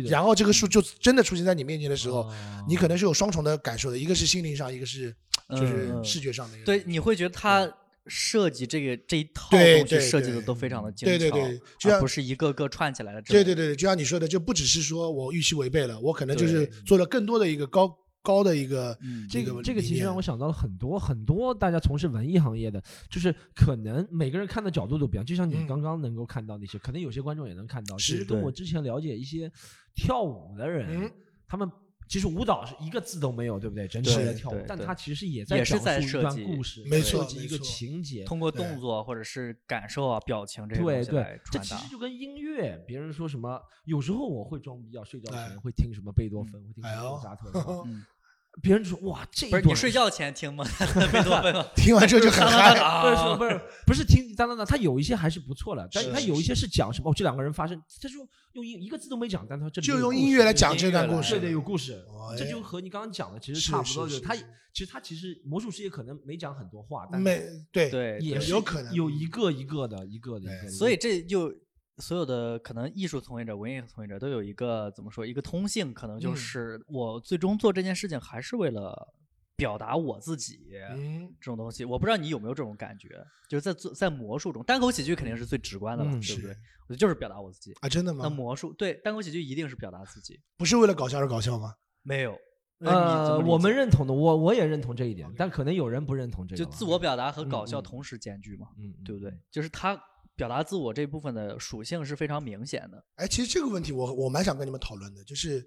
然后这棵树就真的出现在你面前的时候，你可能是有双重的感受的，一个是心灵上，一个是就是视觉上的。对，你会觉得它。设计这个这一套东西设计的都非常的精巧，对对对，就像不是一个个串起来的。对对对，就像你说的，就不只是说我预期违背了，我可能就是做了更多的一个高高的一个。这个这个其实让我想到了很多很多大家从事文艺行业的，就是可能每个人看的角度都不一样。就像你刚刚能够看到那些，可能有些观众也能看到。其实跟我之前了解一些跳舞的人，他们。其实舞蹈是一个字都没有，对不对？整体的跳舞，但它其实也在讲述一段故事，没错，一个情节，通过动作或者是感受啊、表情这些对对，这其实就跟音乐，别人说什么，有时候我会装逼啊，睡觉前会听什么贝多芬，会听什么莫扎特。[laughs] 别人说哇，这不是你睡觉前听吗？[laughs] 贝多芬 [laughs] 听完之后就很嗨，不是不是不是听当当当，他有一些还是不错的，但是他有一些是。讲什么？这两个人发生，他就用音一个字都没讲，但他这就用音乐来讲这段故事，对对，有故事。这就和你刚刚讲的其实差不多，就他其实他其实魔术师也可能没讲很多话，但没对对也有可能。有一个一个的一个的，所以这就。所有的可能艺术从业者、文艺从业者都有一个怎么说？一个通性，可能就是我最终做这件事情还是为了表达我自己。嗯，这种东西，我不知道你有没有这种感觉？就是在做在魔术中，单口喜剧肯定是最直观的了，对不对？我觉得就是表达我自己啊，真的吗？那魔术对单口喜剧一定是表达自己，不是为了搞笑而搞笑吗？没有，呃，我们认同的，我我也认同这一点，但可能有人不认同这个。就自我表达和搞笑同时兼具嘛，嗯，对不对？就是他。表达自我这部分的属性是非常明显的。哎，其实这个问题我我蛮想跟你们讨论的，就是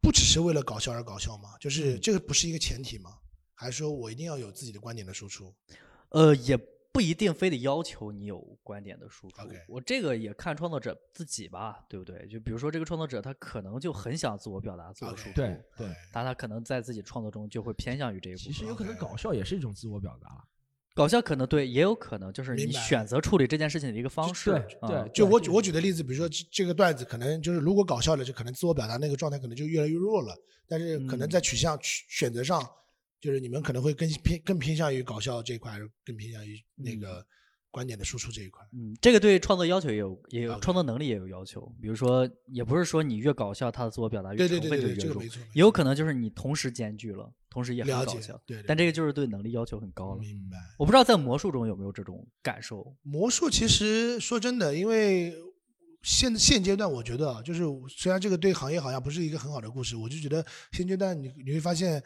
不只是为了搞笑而搞笑吗？就是这个不是一个前提吗？还是说我一定要有自己的观点的输出？呃，也不一定非得要求你有观点的输出。我这个也看创作者自己吧，对不对？就比如说这个创作者，他可能就很想自我表达、自我输出，对对，但他可能在自己创作中就会偏向于这一部分。其实有可能搞笑也是一种自我表达。搞笑可能对，也有可能就是你选择处理这件事情的一个方式。对对，就我我举的例子，比如说这个段子，可能就是如果搞笑了，就可能自我表达那个状态可能就越来越弱了。但是可能在取向选择上，就是你们可能会更偏更偏向于搞笑这一块，更偏向于那个。观点的输出这一块，嗯，这个对创作要求也有，也有创作能力也有要求。比如说，也不是说你越搞笑，他的自我表达越成分就越有可能就是你同时兼具了，同时也很搞笑。对，但这个就是对能力要求很高了。明白。我不知道在魔术中有没有这种感受。魔术其实说真的，因为现现阶段我觉得啊，就是虽然这个对行业好像不是一个很好的故事，我就觉得现阶段你你会发现。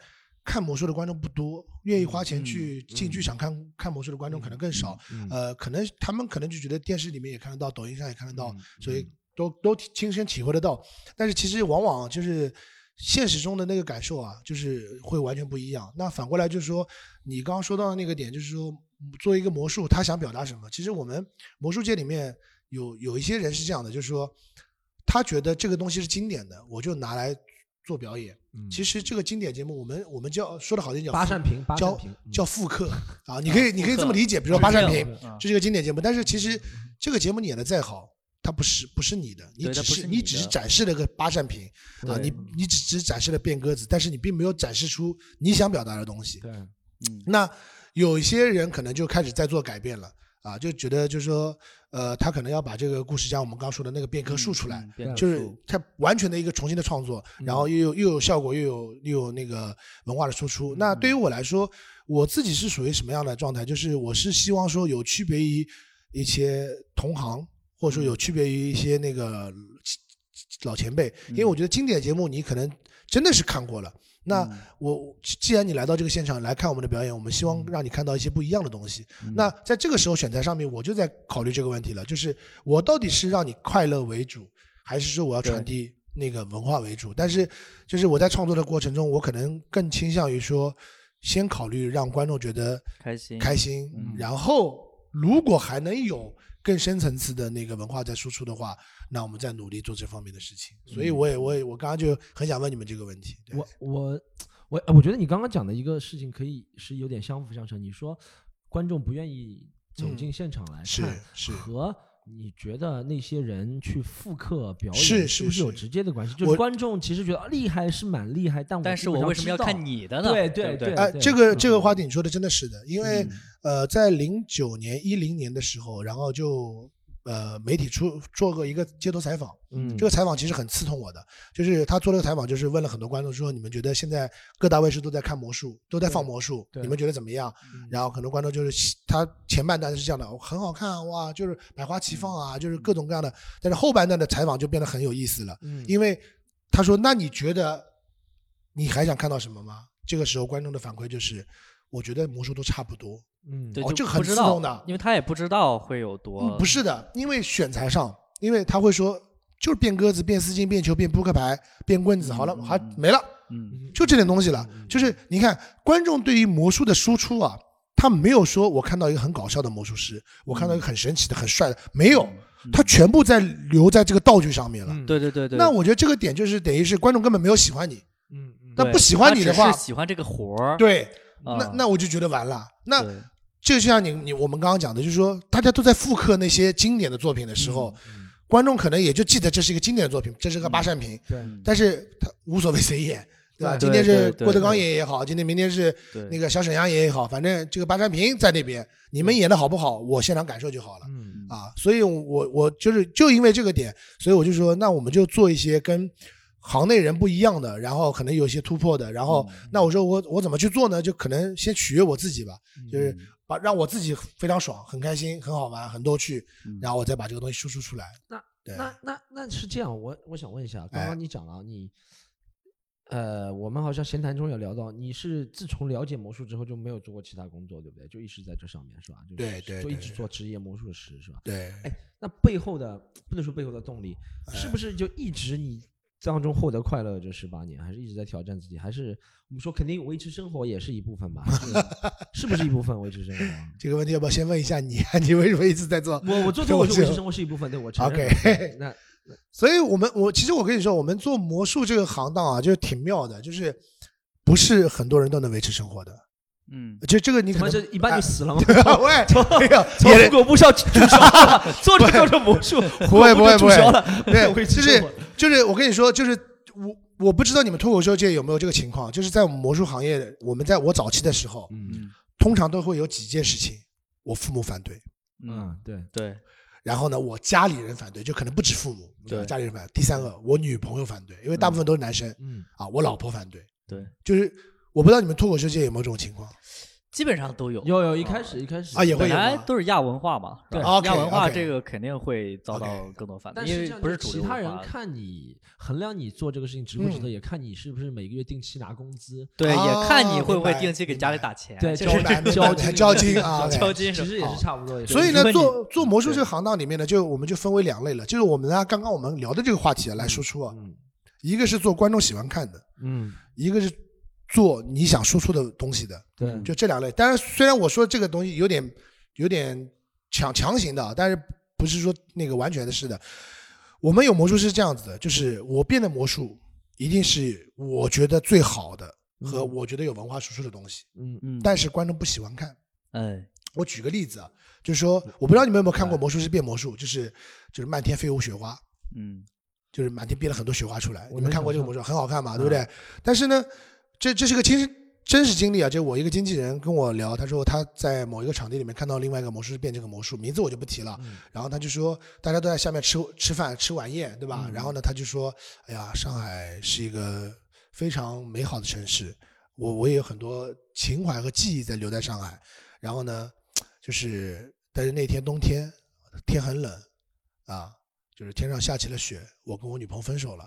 看魔术的观众不多，愿意花钱去进剧场看看魔术的观众可能更少。呃，可能他们可能就觉得电视里面也看得到，抖音上也看得到，所以都都亲身体会得到。但是其实往往就是现实中的那个感受啊，就是会完全不一样。那反过来就是说，你刚刚说到的那个点，就是说作为一个魔术，他想表达什么？其实我们魔术界里面有有一些人是这样的，就是说他觉得这个东西是经典的，我就拿来。做表演，其实这个经典节目，我们我们叫说的好听叫八扇屏，叫叫复刻 [laughs] 啊，你可以你可以这么理解，比如说八扇屏，这是个经典节目，但是其实这个节目你演的再好，它不是不是你的，你只是你只是展示了个八扇屏啊，你你只只展示了变鸽子，但是你并没有展示出你想表达的东西。对，嗯，那有一些人可能就开始在做改变了。啊，就觉得就是说，呃，他可能要把这个故事像我们刚说的那个变棵树出来，就是他完全的一个重新的创作，然后又有又有效果，又有又有那个文化的输出。那对于我来说，我自己是属于什么样的状态？就是我是希望说有区别于一些同行，或者说有区别于一些那个老前辈，因为我觉得经典节目你可能真的是看过了。那我既然你来到这个现场来看我们的表演，我们希望让你看到一些不一样的东西。那在这个时候选材上面，我就在考虑这个问题了，就是我到底是让你快乐为主，还是说我要传递那个文化为主？但是，就是我在创作的过程中，我可能更倾向于说，先考虑让观众觉得开心开心，然后如果还能有更深层次的那个文化在输出的话，那我们在努力做这方面的事情。所以我也我也我刚刚就很想问你们这个问题。我我我我觉得你刚刚讲的一个事情可以是有点相辅相成。你说观众不愿意走进现场来看，是和。你觉得那些人去复刻表演是是不是有直接的关系？就是观众其实觉得厉害是蛮厉害，但但是我为什么要看你的呢？对对对，哎，这个这个话题你说的真的是的，因为呃，在零九年一零年的时候，然后就。呃，媒体出做过一个街头采访，嗯，这个采访其实很刺痛我的，就是他做了个采访，就是问了很多观众说，你们觉得现在各大卫视都在看魔术，都在放魔术，你们觉得怎么样？然后很多观众就是他前半段是这样的，很好看哇，就是百花齐放啊，就是各种各样的，但是后半段的采访就变得很有意思了，嗯，因为他说，那你觉得你还想看到什么吗？这个时候观众的反馈就是，我觉得魔术都差不多。嗯，对，哦，这个很自动的，因为他也不知道会有多。不是的，因为选材上，因为他会说，就是变鸽子、变丝巾、变球、变扑克牌、变棍子，好了，还没了，嗯，就这点东西了。就是你看，观众对于魔术的输出啊，他没有说我看到一个很搞笑的魔术师，我看到一个很神奇的、很帅的，没有，他全部在留在这个道具上面了。对对对对。那我觉得这个点就是等于是观众根本没有喜欢你，嗯，那不喜欢你的话，喜欢这个活儿，对，那那我就觉得完了，那。就像你你我们刚刚讲的，就是说大家都在复刻那些经典的作品的时候，观众可能也就记得这是一个经典的作品，这是个八扇屏，对，但是他无所谓谁演，对吧？今天是郭德纲演也好，今天明天是那个小沈阳演也好，反正这个八扇屏在那边，你们演的好不好，我现场感受就好了，嗯。啊，所以我我就是就因为这个点，所以我就说，那我们就做一些跟。行内人不一样的，然后可能有些突破的，然后那我说我我怎么去做呢？就可能先取悦我自己吧，就是把让我自己非常爽、很开心、很好玩、很多趣，然后我再把这个东西输出出来。那那那那是这样，我我想问一下，刚刚你讲了你，呃，我们好像闲谈中有聊到，你是自从了解魔术之后就没有做过其他工作，对不对？就一直在这上面是吧？对对，就一直做职业魔术师是吧？对。哎，那背后的不能说背后的动力，是不是就一直你？当中获得快乐这十八年，还是一直在挑战自己，还是我们说肯定维持生活也是一部分吧？是不是一部分维持生活？这个问题要不要先问一下你？[laughs] 你为什么一直在做？我我做做我是维持生活是一部分，对我承认。OK，[laughs] 那所以我们我其实我跟你说，我们做魔术这个行当啊，就是挺妙的，就是不是很多人都能维持生活的。嗯，就这个你可能就一般就死了吗？喂，[laughs] 从从果部校注销了，[laughs] 做着做着魔术，不会不会不会，对，就是就是我跟你说，就是我我不知道你们脱口秀界有没有这个情况，就是在我们魔术行业，我们在我早期的时候，嗯，通常都会有几件事情，我父母反对，嗯，对对，然后呢，我家里人反对，就可能不止父母，对，家里人反对，第三个我女朋友反对，因为大部分都是男生，嗯，啊，我老婆反对，对，就是。我不知道你们脱口秀界有没有这种情况，基本上都有。有有，一开始一开始。啊也会有，都是亚文化嘛，对，亚文化这个肯定会遭到更多反对，因为不是其他人看你衡量你做这个事情值不值得，也看你是不是每个月定期拿工资，对，也看你会不会定期给家里打钱，对，交交金 [laughs] 交金啊，交金，其实也是差不多。所以呢，做做魔术这个行当里面呢，就我们就分为两类了，就是我们呢刚刚我们聊的这个话题来输出啊，一个是做观众喜欢看的，嗯，一个是。做你想输出的东西的，对，就这两类。当然，虽然我说这个东西有点有点强强行的，但是不是说那个完全的是的。我们有魔术是这样子的，就是我变的魔术一定是我觉得最好的和我觉得有文化输出的东西。嗯嗯。但是观众不喜欢看。哎，我举个例子啊，就是说，我不知道你们有没有看过魔术师变魔术，就是就是漫天飞舞雪花。嗯。就是满天变了很多雪花出来，你们看过这个魔术很好看嘛，对不对？但是呢。这这是个亲真实经历啊！就我一个经纪人跟我聊，他说他在某一个场地里面看到另外一个魔术师变这个魔术，名字我就不提了。然后他就说，大家都在下面吃吃饭吃晚宴，对吧？然后呢，他就说，哎呀，上海是一个非常美好的城市，我我也有很多情怀和记忆在留在上海。然后呢，就是但是那天冬天天很冷啊，就是天上下起了雪，我跟我女朋友分手了。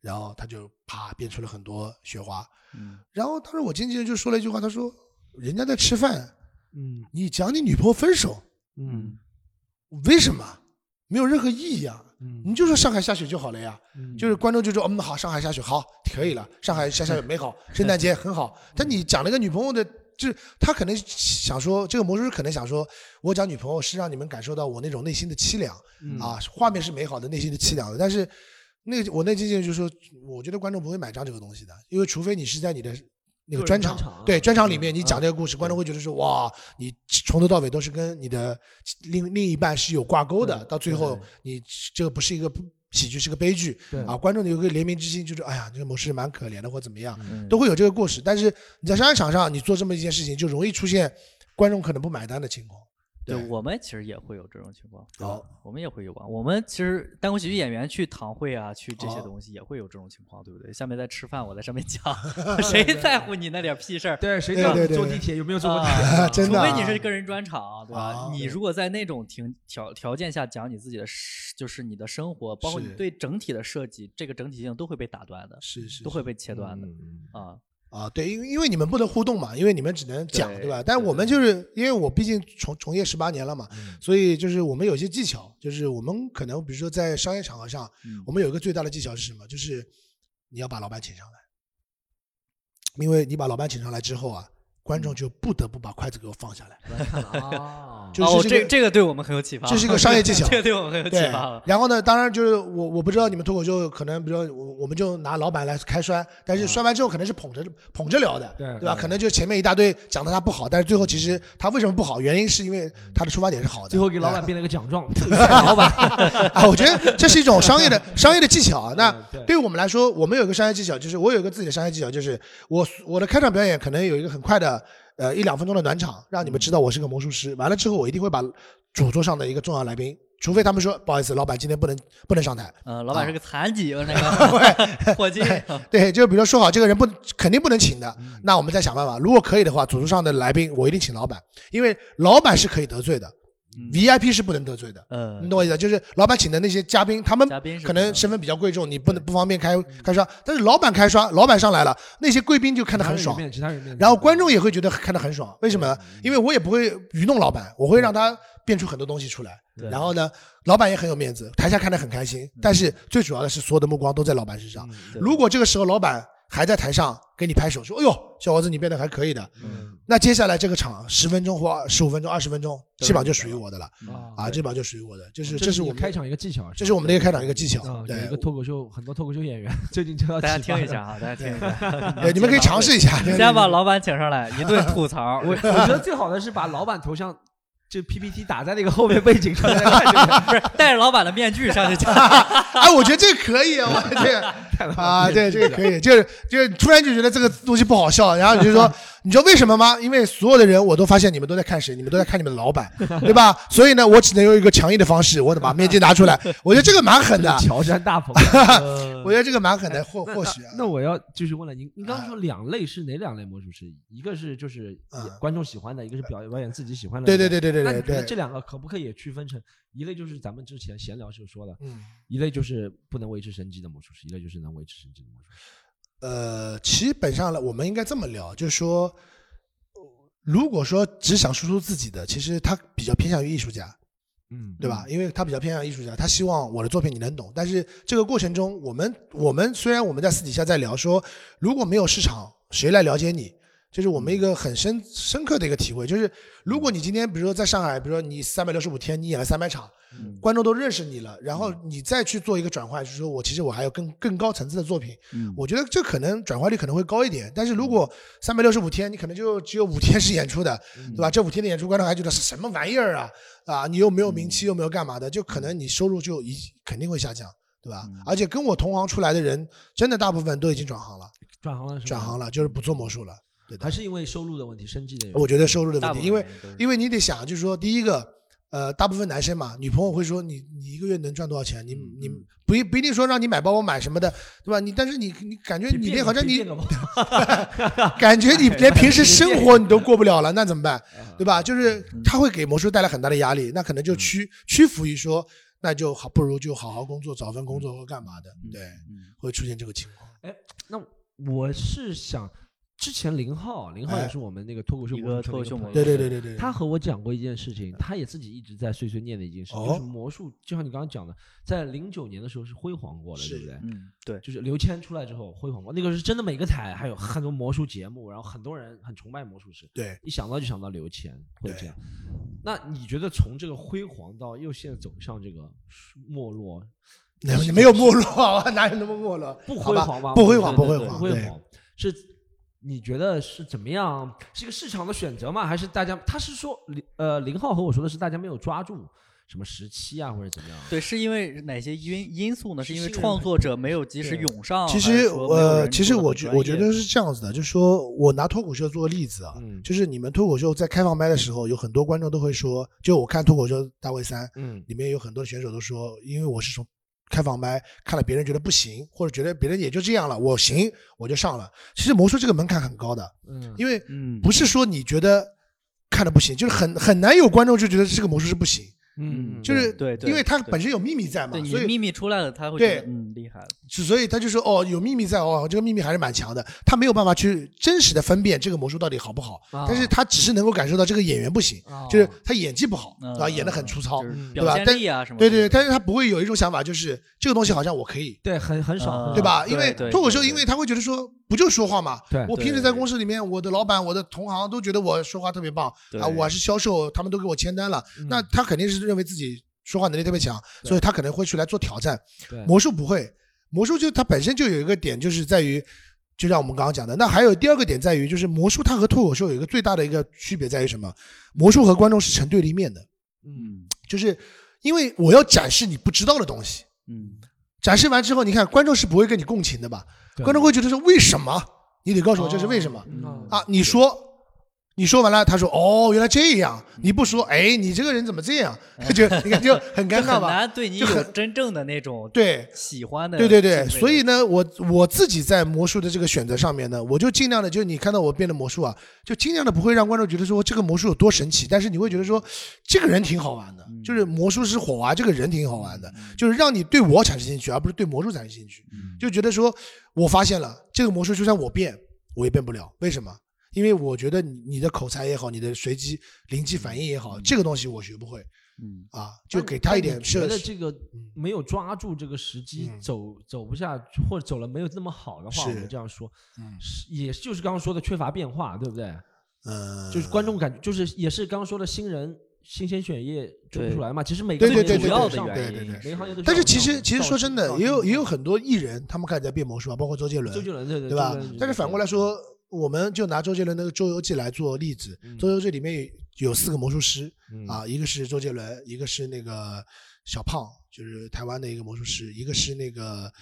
然后他就啪变出了很多雪花，嗯，然后当时我经纪人就说了一句话，他说：“人家在吃饭，嗯，你讲你女朋友分手，嗯，为什么？没有任何意义啊！你就说上海下雪就好了呀，就是观众就说嗯好，上海下雪好可以了，上海下下雪美好，[laughs] 圣诞节很好。但你讲了个女朋友的，就是他可能想说，这个魔术师可能想说，我讲女朋友是让你们感受到我那种内心的凄凉啊，画面是美好的，内心的凄凉的。但是那个我那经纪人就说，我觉得观众不会买账这个东西的，因为除非你是在你的。那个专场，对专场里面你讲这个故事，观众会觉得说哇，你从头到尾都是跟你的另另一半是有挂钩的，到最后你这个不是一个喜剧，是个悲剧，啊，观众有个怜悯之心，就是哎呀，这个模式蛮可怜的或怎么样，都会有这个故事。但是你在商业场上，你做这么一件事情，就容易出现观众可能不买单的情况。对我们其实也会有这种情况，哦，我们也会有啊。我们其实单口喜剧演员去堂会啊，去这些东西也会有这种情况，对不对？下面在吃饭，我在上面讲，[laughs] 谁在乎你那点屁事儿？对，谁在乎坐地铁有没有坐过地铁？[laughs] 真的，除非你是个人专场，对吧？你如果在那种条条条件下讲你自己的，就是你的生活，包括你对整体的设计，这个整体性都会被打断的，是是，都会被切断的啊。啊，对，因为因为你们不能互动嘛，因为你们只能讲，对吧？但我们就是因为我毕竟从从业十八年了嘛，所以就是我们有些技巧，就是我们可能比如说在商业场合上，我们有一个最大的技巧是什么？就是你要把老板请上来，因为你把老板请上来之后啊。观众就不得不把筷子给我放下来。[laughs] 哦，就是这这个对我们很有启发。这是一个商业技巧，[laughs] 这个对我们很有启发。然后呢，当然就是我我不知道你们脱口秀可能，比如说我我们就拿老板来开涮，但是涮完之后可能是捧着捧着聊的，对吧？可能就前面一大堆讲的他不好，但是最后其实他为什么不好？原因是因为他的出发点是好的。最后给老板编了个奖状，[laughs] 老板 [laughs] 啊，我觉得这是一种商业的商业的技巧啊。那对于我们来说，我们有一个商业技巧，就是我有一个自己的商业技巧，就是我我的开场表演可能有一个很快的。呃，一两分钟的暖场，让你们知道我是个魔术师。完了之后，我一定会把主桌上的一个重要来宾，除非他们说不好意思，老板今天不能不能上台。呃，老板是个残疾，那个 [laughs] 伙计。[laughs] 对，就比如说说好这个人不肯定不能请的，那我们再想办法。如果可以的话，主桌上的来宾我一定请老板，因为老板是可以得罪的。VIP 是不能得罪的，嗯，你懂我意思？就是老板请的那些嘉宾，他们可能身份比较贵重，你不能不方便开开刷。但是老板开刷，老板上来了，那些贵宾就看得很爽，然后观众也会觉得看得很爽。为什么？因为我也不会愚弄老板，我会让他变出很多东西出来。然后呢，老板也很有面子，台下看得很开心。但是最主要的是，所有的目光都在老板身上。如果这个时候老板。还在台上给你拍手说：“哎呦，小伙子，你变得还可以的。”嗯，那接下来这个场十分钟或十五分钟、二十分钟，基本上就属于我的了。啊，基本上就属于我的，就是这是我开场一个技巧，这是我们的一个开场一个技巧。对，一个脱口秀，很多脱口秀演员 [laughs] 最近就要大家听一下啊，大家听一下，对，[laughs] 你们可以尝试一下，先把老板请上来一顿吐槽。[laughs] 我我觉得最好的是把老板头像。就 PPT 打在那个后面背景上，不是 [laughs] 戴着老板的面具上去讲。[laughs] 哎，我觉得这个可以啊，我这个 [laughs] 啊，对，这个可以，就是就是突然就觉得这个东西不好笑，然后你就说。你知道为什么吗？因为所有的人，我都发现你们都在看谁，你们都在看你们的老板，[laughs] 对吧？所以呢，我只能用一个强硬的方式，我得把面具拿出来。[laughs] [laughs] 我觉得这个蛮狠的。乔山大鹏，我觉得这个蛮狠的，或或许。那我要继续问了，您您刚刚说两类是哪两类魔术师？一个是就是观众喜欢的，一个是表表演自己喜欢的。对对对对对对。那你觉得这两个可不可以也区分成一类就是咱们之前闲聊时候说的，嗯，一类就是不能维持生计的魔术师，一类就是能维持生计的魔术师。呃，基本上呢，我们应该这么聊，就是说，如果说只想输出自己的，其实他比较偏向于艺术家，嗯，对吧？因为他比较偏向艺术家，他希望我的作品你能懂。但是这个过程中，我们我们虽然我们在私底下在聊说，如果没有市场，谁来了解你？就是我们一个很深深刻的一个体会，就是如果你今天比如说在上海，比如说你三百六十五天你演了三百场。观众都认识你了，然后你再去做一个转换，就是说我其实我还有更更高层次的作品，我觉得这可能转化率可能会高一点。但是如果三百六十五天，你可能就只有五天是演出的，对吧？这五天的演出，观众还觉得是什么玩意儿啊？啊，你又没有名气，又没有干嘛的，就可能你收入就一肯定会下降，对吧？而且跟我同行出来的人，真的大部分都已经转行了，转行了，转行了，就是不做魔术了，对还是因为收入的问题，生计的？我觉得收入的问题，因为因为你得想，就是说第一个。呃，大部分男生嘛，女朋友会说你你一个月能赚多少钱？你你不一不一定说让你买包包买什么的，对吧？你但是你你感觉你连好像你 [laughs] 感觉你连平时生活你都过不了了，那怎么办？[laughs] 对吧？就是他会给魔术带来很大的压力，那可能就屈屈服于说，那就好不如就好好工作，找份工作或干嘛的，对，会出现这个情况。哎，那我是想。之前林浩，林浩也是我们那个脱口秀一个脱口秀，对对对对对。他和我讲过一件事情，他也自己一直在碎碎念的一件事，就是魔术，就像你刚刚讲的，在零九年的时候是辉煌过的，对不对？嗯，对，就是刘谦出来之后辉煌过，那个是真的，每个台还有很多魔术节目，然后很多人很崇拜魔术师。对，一想到就想到刘谦会这样。那你觉得从这个辉煌到又现在走向这个没落？你没有没落啊？[laughs] 哪有那么没落？不辉煌吗？不辉煌，不辉煌，不辉煌是。你觉得是怎么样？是一个市场的选择吗？还是大家？他是说林呃林浩和我说的是大家没有抓住什么时期啊，或者怎么样？对，是因为哪些因因素呢？是因为创作者没有及时涌上？其实呃，其实我觉我觉得是这样子的，就是说我拿脱口秀做个例子啊，就是你们脱口秀在开放麦的时候，有很多观众都会说，就我看脱口秀大会三，嗯，里面有很多选手都说，因为我是从。开房麦看了别人觉得不行，或者觉得别人也就这样了，我行我就上了。其实魔术这个门槛很高的，嗯，因为不是说你觉得看的不行，就是很很难有观众就觉得这个魔术是不行。嗯，就是对，因为他本身有秘密在嘛，所以秘密出来了，他会觉得嗯厉害了。所以他就说哦，有秘密在哦，这个秘密还是蛮强的。他没有办法去真实的分辨这个魔术到底好不好，但是他只是能够感受到这个演员不行，就是他演技不好，对吧？演的很粗糙，对吧？但对对，但是他不会有一种想法，就是这个东西好像我可以，对，很很少，对吧？因为脱口秀，因为他会觉得说。不就说话嘛？对，我平时在公司里面，我的老板、我的同行都觉得我说话特别棒啊，我是销售，他们都给我签单了。那他肯定是认为自己说话能力特别强，所以他可能会去来做挑战。魔术不会，魔术就它本身就有一个点，就是在于，就像我们刚刚讲的，那还有第二个点在于，就是魔术它和脱口秀有一个最大的一个区别在于什么？魔术和观众是成对立面的。嗯，就是因为我要展示你不知道的东西。嗯，展示完之后，你看观众是不会跟你共情的吧？观众会觉得说为什么？你得告诉我这是为什么啊？你说。你说完了，他说：“哦，原来这样。”你不说，哎，你这个人怎么这样？[laughs] 就你看就很尴尬吧？很难对你有真正的那种对喜欢的。对对对，所以呢，我我自己在魔术的这个选择上面呢，我就尽量的，就是你看到我变的魔术啊，就尽量的不会让观众觉得说这个魔术有多神奇，但是你会觉得说这个人挺好玩的，就是魔术师火娃这个人挺好玩的，就是让你对我产生兴趣，而不是对魔术产生兴趣。就觉得说我发现了这个魔术，就算我变，我也变不了，为什么？因为我觉得你你的口才也好，你的随机灵机反应也好，这个东西我学不会。嗯啊，就给他一点。觉得这个没有抓住这个时机，走走不下，或者走了没有那么好的话，我们这样说，嗯，也就是刚刚说的缺乏变化，对不对？嗯，就是观众感觉，就是也是刚刚说的新人新鲜血液出不出来嘛。其实每个主要的原因，每个行业都。但是其实其实说真的，也有也有很多艺人，他们开始在变魔术啊，包括周杰伦，周杰伦对对对吧？但是反过来说。我们就拿周杰伦那个《周游记》来做例子，《周游记》里面有四个魔术师啊，一个是周杰伦，一个是那个小胖，就是台湾的一个魔术师，一个是那个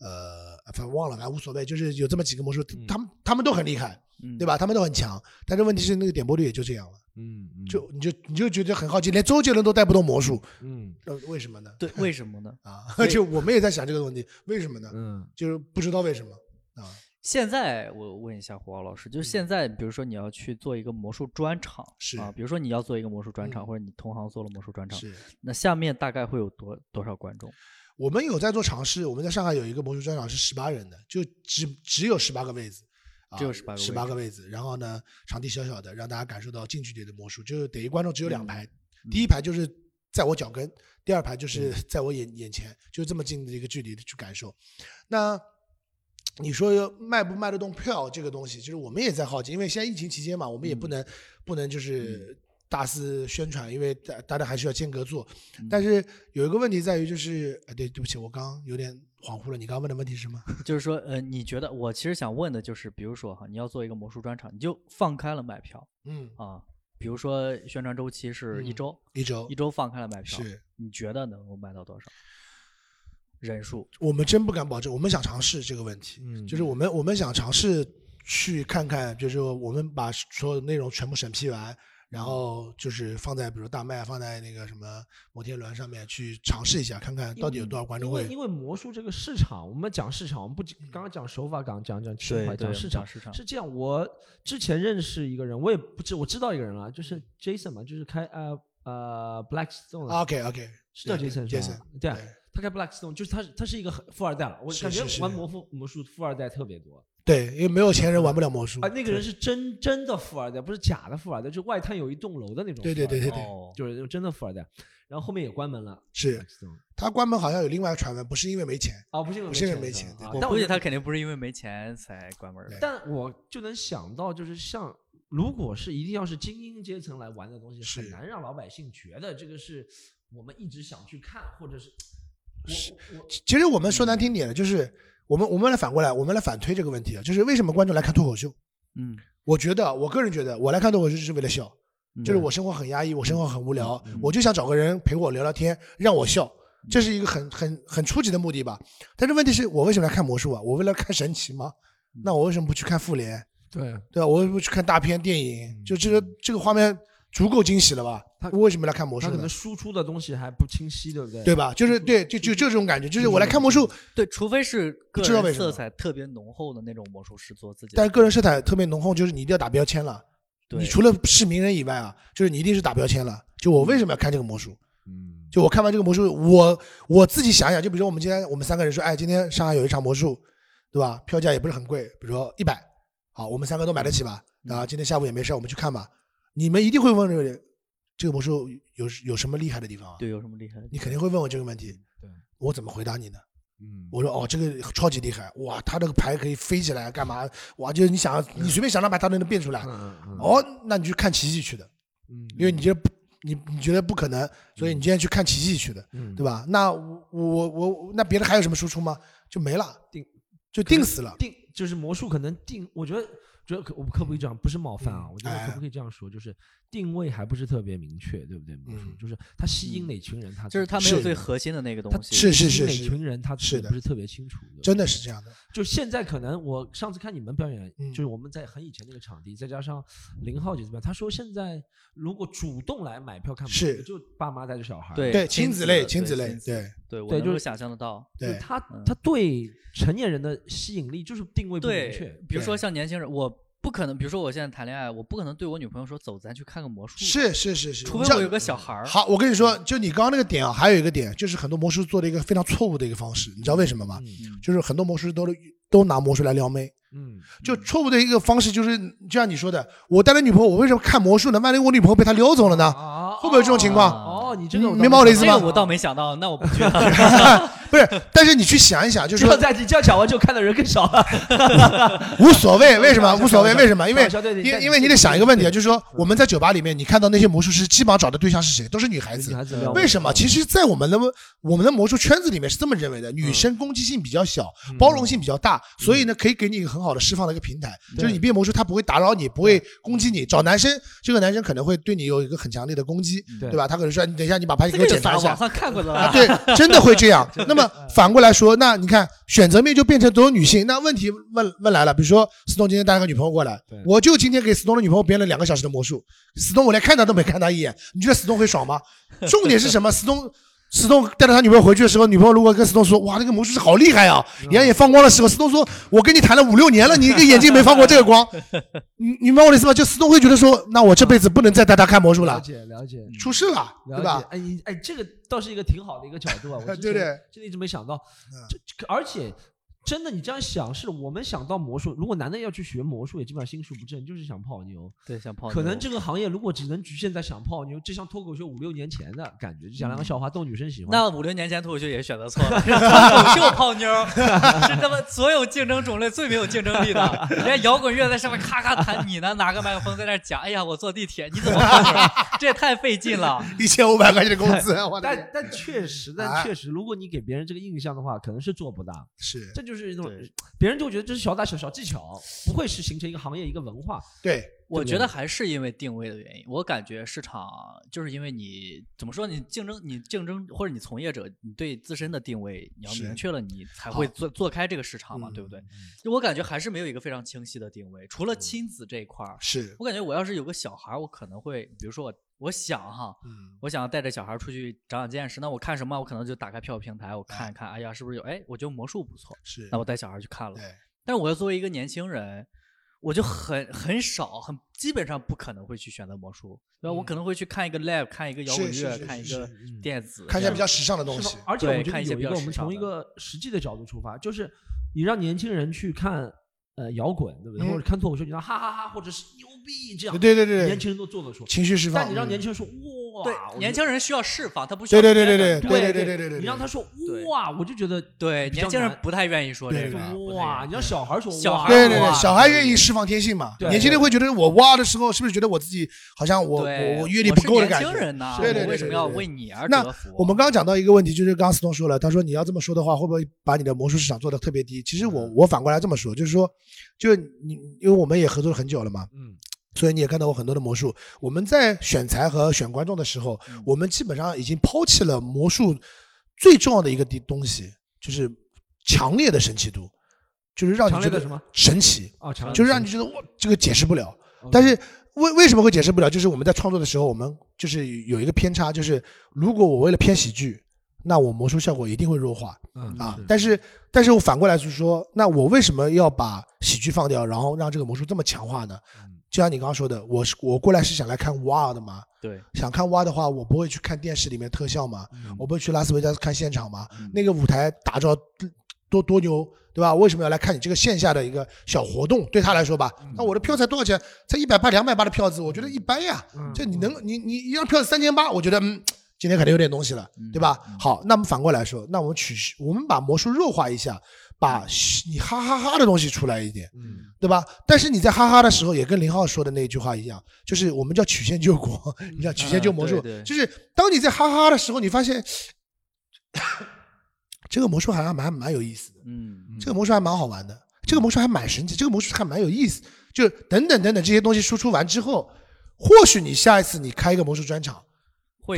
呃，反正忘了，反正无所谓，就是有这么几个魔术，他们他们都很厉害，对吧？他们都很强，但是问题是那个点播率也就这样了，嗯，就你就你就觉得很好奇，连周杰伦都带不动魔术，嗯，为什么呢？对，为什么呢？啊，[laughs] 就我们也在想这个问题，为什么呢？嗯，就是不知道为什么啊。现在我问一下胡老师，就是现在，比如说你要去做一个魔术专场，是啊，比如说你要做一个魔术专场，或者你同行做了魔术专场，是，那下面大概会有多多少观众？我们有在做尝试，我们在上海有一个魔术专场是十八人的，就只只有十八个位子，只有十八十八个位子，然后呢，场地小小的，让大家感受到近距离的魔术，就是等于观众只有两排，第一排就是在我脚跟，第二排就是在我眼眼前，就这么近的一个距离的去感受，那。你说卖不卖得动票这个东西，就是我们也在好奇，因为现在疫情期间嘛，我们也不能不能就是大肆宣传，因为大大家还是要间隔做。但是有一个问题在于，就是哎，对，对不起，我刚刚有点恍惚了。你刚刚问的问题是什么？[laughs] 就是说，呃，你觉得我其实想问的就是，比如说哈，你要做一个魔术专场，你就放开了卖票，嗯啊，比如说宣传周期是一周，一周，一周放开了卖票，是，你觉得能够卖到多少？人数，我们真不敢保证。我们想尝试这个问题，嗯，就是我们我们想尝试去看看，就是我们把所有的内容全部审批完，然后就是放在比如大麦，放在那个什么摩天轮上面去尝试一下，看看到底有多少观众会。因为魔术这个市场，我们讲市场，我们不刚刚讲手法，讲讲讲情怀，讲市场，市场是这样。我之前认识一个人，我也不知我知道一个人啊，就是 Jason 嘛，就是开呃。呃，Blackstone。OK OK，是叫杰森杰森。对，他开 Blackstone，就是他他是一个富二代了。我感觉玩魔术魔术富二代特别多。对，因为没有钱人玩不了魔术啊。那个人是真真的富二代，不是假的富二代，就外滩有一栋楼的那种。对对对对对，就是真的富二代。然后后面也关门了。是，他关门好像有另外一个传闻，不是因为没钱。啊，不是因为没钱。但我估计他肯定不是因为没钱才关门。但我就能想到，就是像如果是一定要是精英阶层来玩的东西，很难让老百姓觉得这个是我们一直想去看，或者是。是，其实我们说难听点的，就是。我们我们来反过来，我们来反推这个问题啊，就是为什么观众来看脱口秀？嗯，我觉得我个人觉得，我来看脱口秀就是为了笑，就是我生活很压抑，我生活很无聊，我就想找个人陪我聊聊天，让我笑，这是一个很很很初级的目的吧。但是问题是我为什么来看魔术啊？我为了看神奇吗？那我为什么不去看复联？对对吧？我为什么去看大片电影？就这个这个画面。足够惊喜了吧？他为什么来看魔术？他可能输出的东西还不清晰，对不对？对吧？就是对，就就就这种感觉，就是我来看魔术。对，除非是个人色彩特别浓厚的那种魔术师做自己。但是个人色彩特别浓厚，就是你一定要打标签了。你除了是名人以外啊，就是你一定是打标签了。就我为什么要看这个魔术？嗯，就我看完这个魔术，我我自己想想，就比如说我们今天我们三个人说，哎，今天上海有一场魔术，对吧？票价也不是很贵，比如说一百，好，我们三个都买得起吧？啊，今天下午也没事，我们去看吧。你们一定会问这个人。这个魔术有有什么厉害的地方啊？对，有什么厉害？你肯定会问我这个问题。对，我怎么回答你呢？嗯，我说哦，这个超级厉害，哇，他这个牌可以飞起来，干嘛？哇，就是你想，你随便想张牌，他都能变出来。哦，那你去看奇迹去的。嗯，因为你觉得你你觉得不可能，所以你今天去看奇迹去的，嗯对吧？那我我我那别的还有什么输出吗？就没了，定就定死了。定就是魔术可能定，我觉得。觉得可我可不可以这样？不是冒犯啊，我觉得可不可以这样说？就是定位还不是特别明确，对不对？就是他吸引哪群人，他就是他没有最核心的那个东西。是是是哪群人，他是不是特别清楚？真的是这样的。就现在可能我上次看你们表演，就是我们在很以前那个场地，再加上林浩杰这边，他说现在如果主动来买票看，是就爸妈带着小孩，对亲子类亲子类，对对我，就是想象得到。对他他对成年人的吸引力就是定位不明确。比如说像年轻人，我。不可能，比如说我现在谈恋爱，我不可能对我女朋友说走，咱去看个魔术。是是是是，除非我有个小孩儿。好，我跟你说，就你刚刚那个点啊，还有一个点，就是很多魔术做的一个非常错误的一个方式，你知道为什么吗？就是很多魔术师都都拿魔术来撩妹。嗯，就错误的一个方式，就是就像你说的，我带了女朋友，我为什么看魔术呢？万一我女朋友被他撩走了呢？会不会有这种情况？哦，你这个明白我的意思吗？我倒没想到，那我不去了。[laughs] 不是，但是你去想一想，就是说，在你这样讲完之后，看的人更少了。[laughs] 无所谓，为什么？[laughs] 无所谓，为什么？因为因因为你得想一个问题啊，就是说我们在酒吧里面，你看到那些魔术师，基本上找的对象是谁？都是女孩子。为什么？其实，在我们的我们的魔术圈子里面是这么认为的：女生攻击性比较小，包容性比较大，所以呢，可以给你一个很好的释放的一个平台。就是你变魔术，他不会打扰你，不会攻击你。找男生，这个男生可能会对你有一个很强烈的攻击，对吧？他可能说：“你等一下，你把牌给我检查一下。”网上看过的了。对，真的会这样。[laughs] 那么。反过来说，那你看选择面就变成都有女性。那问题问问来了，比如说思东今天带了个女朋友过来，我就今天给思东的女朋友编了两个小时的魔术，思东我连看他都没看他一眼，你觉得思东会爽吗？重点是什么？思东。思东带着他女朋友回去的时候，女朋友如果跟思东说：“哇，那个魔术师好厉害啊，眼也放光的时候，思东说：“我跟你谈了五六年了，你一个眼睛没放过 [laughs] 这个光。”你你明白我的意思吗？就思东会觉得说：“那我这辈子不能再带他看魔术了。”了解了解，出事了，对吧？哎哎，这个倒是一个挺好的一个角度啊，我对对，真的一直没想到，这而且。真的，你这样想是我们想到魔术。如果男的要去学魔术，也基本上心术不正，就是想泡妞。对，想泡。可能这个行业如果只能局限在想泡妞，就像脱口秀五六年前的感觉，就讲两个笑话逗女生喜欢。那五六年前脱口秀也选择错了，[laughs] 脱口秀泡妞是他们所有竞争种类最没有竞争力的。人家摇滚乐在上面咔咔弹，你呢拿个麦克风在那讲，哎呀，我坐地铁，你怎么泡妞？这也太费劲了，[laughs] 一千五百块钱的工资。但但确实，但确实，如果你给别人这个印象的话，可能是做不大。是，这就是一种。别人就觉得这是小打小小技巧，不会是形成一个行业一个文化。对，我觉得还是因为定位的原因。我感觉市场就是因为你怎么说，你竞争，你竞争或者你从业者，你对自身的定位你要明确了，你才会做做开这个市场嘛，对不对？就我感觉还是没有一个非常清晰的定位，除了亲子这一块儿。是我感觉我要是有个小孩，我可能会，比如说我。我想哈，我想带着小孩出去长长见识。那我看什么？我可能就打开票平台，我看一看。哎呀，是不是有？哎，我觉得魔术不错，是。那我带小孩去看了。但是我要作为一个年轻人，我就很很少，很基本上不可能会去选择魔术，对吧？我可能会去看一个 live，看一个摇滚乐，看一个电子，看一些比较时尚的东西。而且我觉得有一个，我们从一个实际的角度出发，就是你让年轻人去看。呃，摇滚对不对？或者看脱口秀，你让哈哈哈，或者是牛逼这样，对对对，年轻人都做得出情绪释放。但你让年轻人说哇，对，年轻人需要释放，他不需要。对对对对对对对对对对。你让他说哇，我就觉得对年轻人不太愿意说这个哇。你让小孩说小孩对对对，小孩愿意释放天性嘛？年轻人会觉得我哇的时候，是不是觉得我自己好像我我我阅历不够的感觉？年轻人呐？对对对，为什么要为你而那我们刚刚讲到一个问题，就是刚刚思东说了，他说你要这么说的话，会不会把你的魔术市场做的特别低？其实我我反过来这么说，就是说。就你，因为我们也合作了很久了嘛，嗯，所以你也看到我很多的魔术。我们在选材和选观众的时候，我们基本上已经抛弃了魔术最重要的一个地东西，就是强烈的神奇度，就是让你觉得什么神奇啊，就是让你觉得我这个解释不了。但是为为什么会解释不了？就是我们在创作的时候，我们就是有一个偏差，就是如果我为了偏喜剧。那我魔术效果一定会弱化，嗯啊，但是，但是我反过来就是说，那我为什么要把喜剧放掉，然后让这个魔术这么强化呢？就像你刚刚说的，我是我过来是想来看哇的嘛，对，想看哇的话，我不会去看电视里面特效嘛，我不会去拉斯维加斯看现场嘛，那个舞台打造多多牛，对吧？为什么要来看你这个线下的一个小活动？对他来说吧，那我的票才多少钱？才一百八、两百八的票子，我觉得一般呀。这你能，你你一张票子三千八，我觉得嗯。今天肯定有点东西了，对吧？好，那么反过来说，那我们取我们把魔术弱化一下，把你哈哈哈的东西出来一点，嗯，对吧？但是你在哈哈的时候，也跟林浩说的那句话一样，就是我们叫曲线救国，你叫曲线救魔术，就是当你在哈哈的时候，你发现 [coughs] 这个魔术好像蛮蛮有意思的，嗯，这个魔术还蛮好玩的，这个魔术还蛮神奇，这个魔术还蛮有意思，就等等等等这些东西输出完之后，或许你下一次你开一个魔术专场。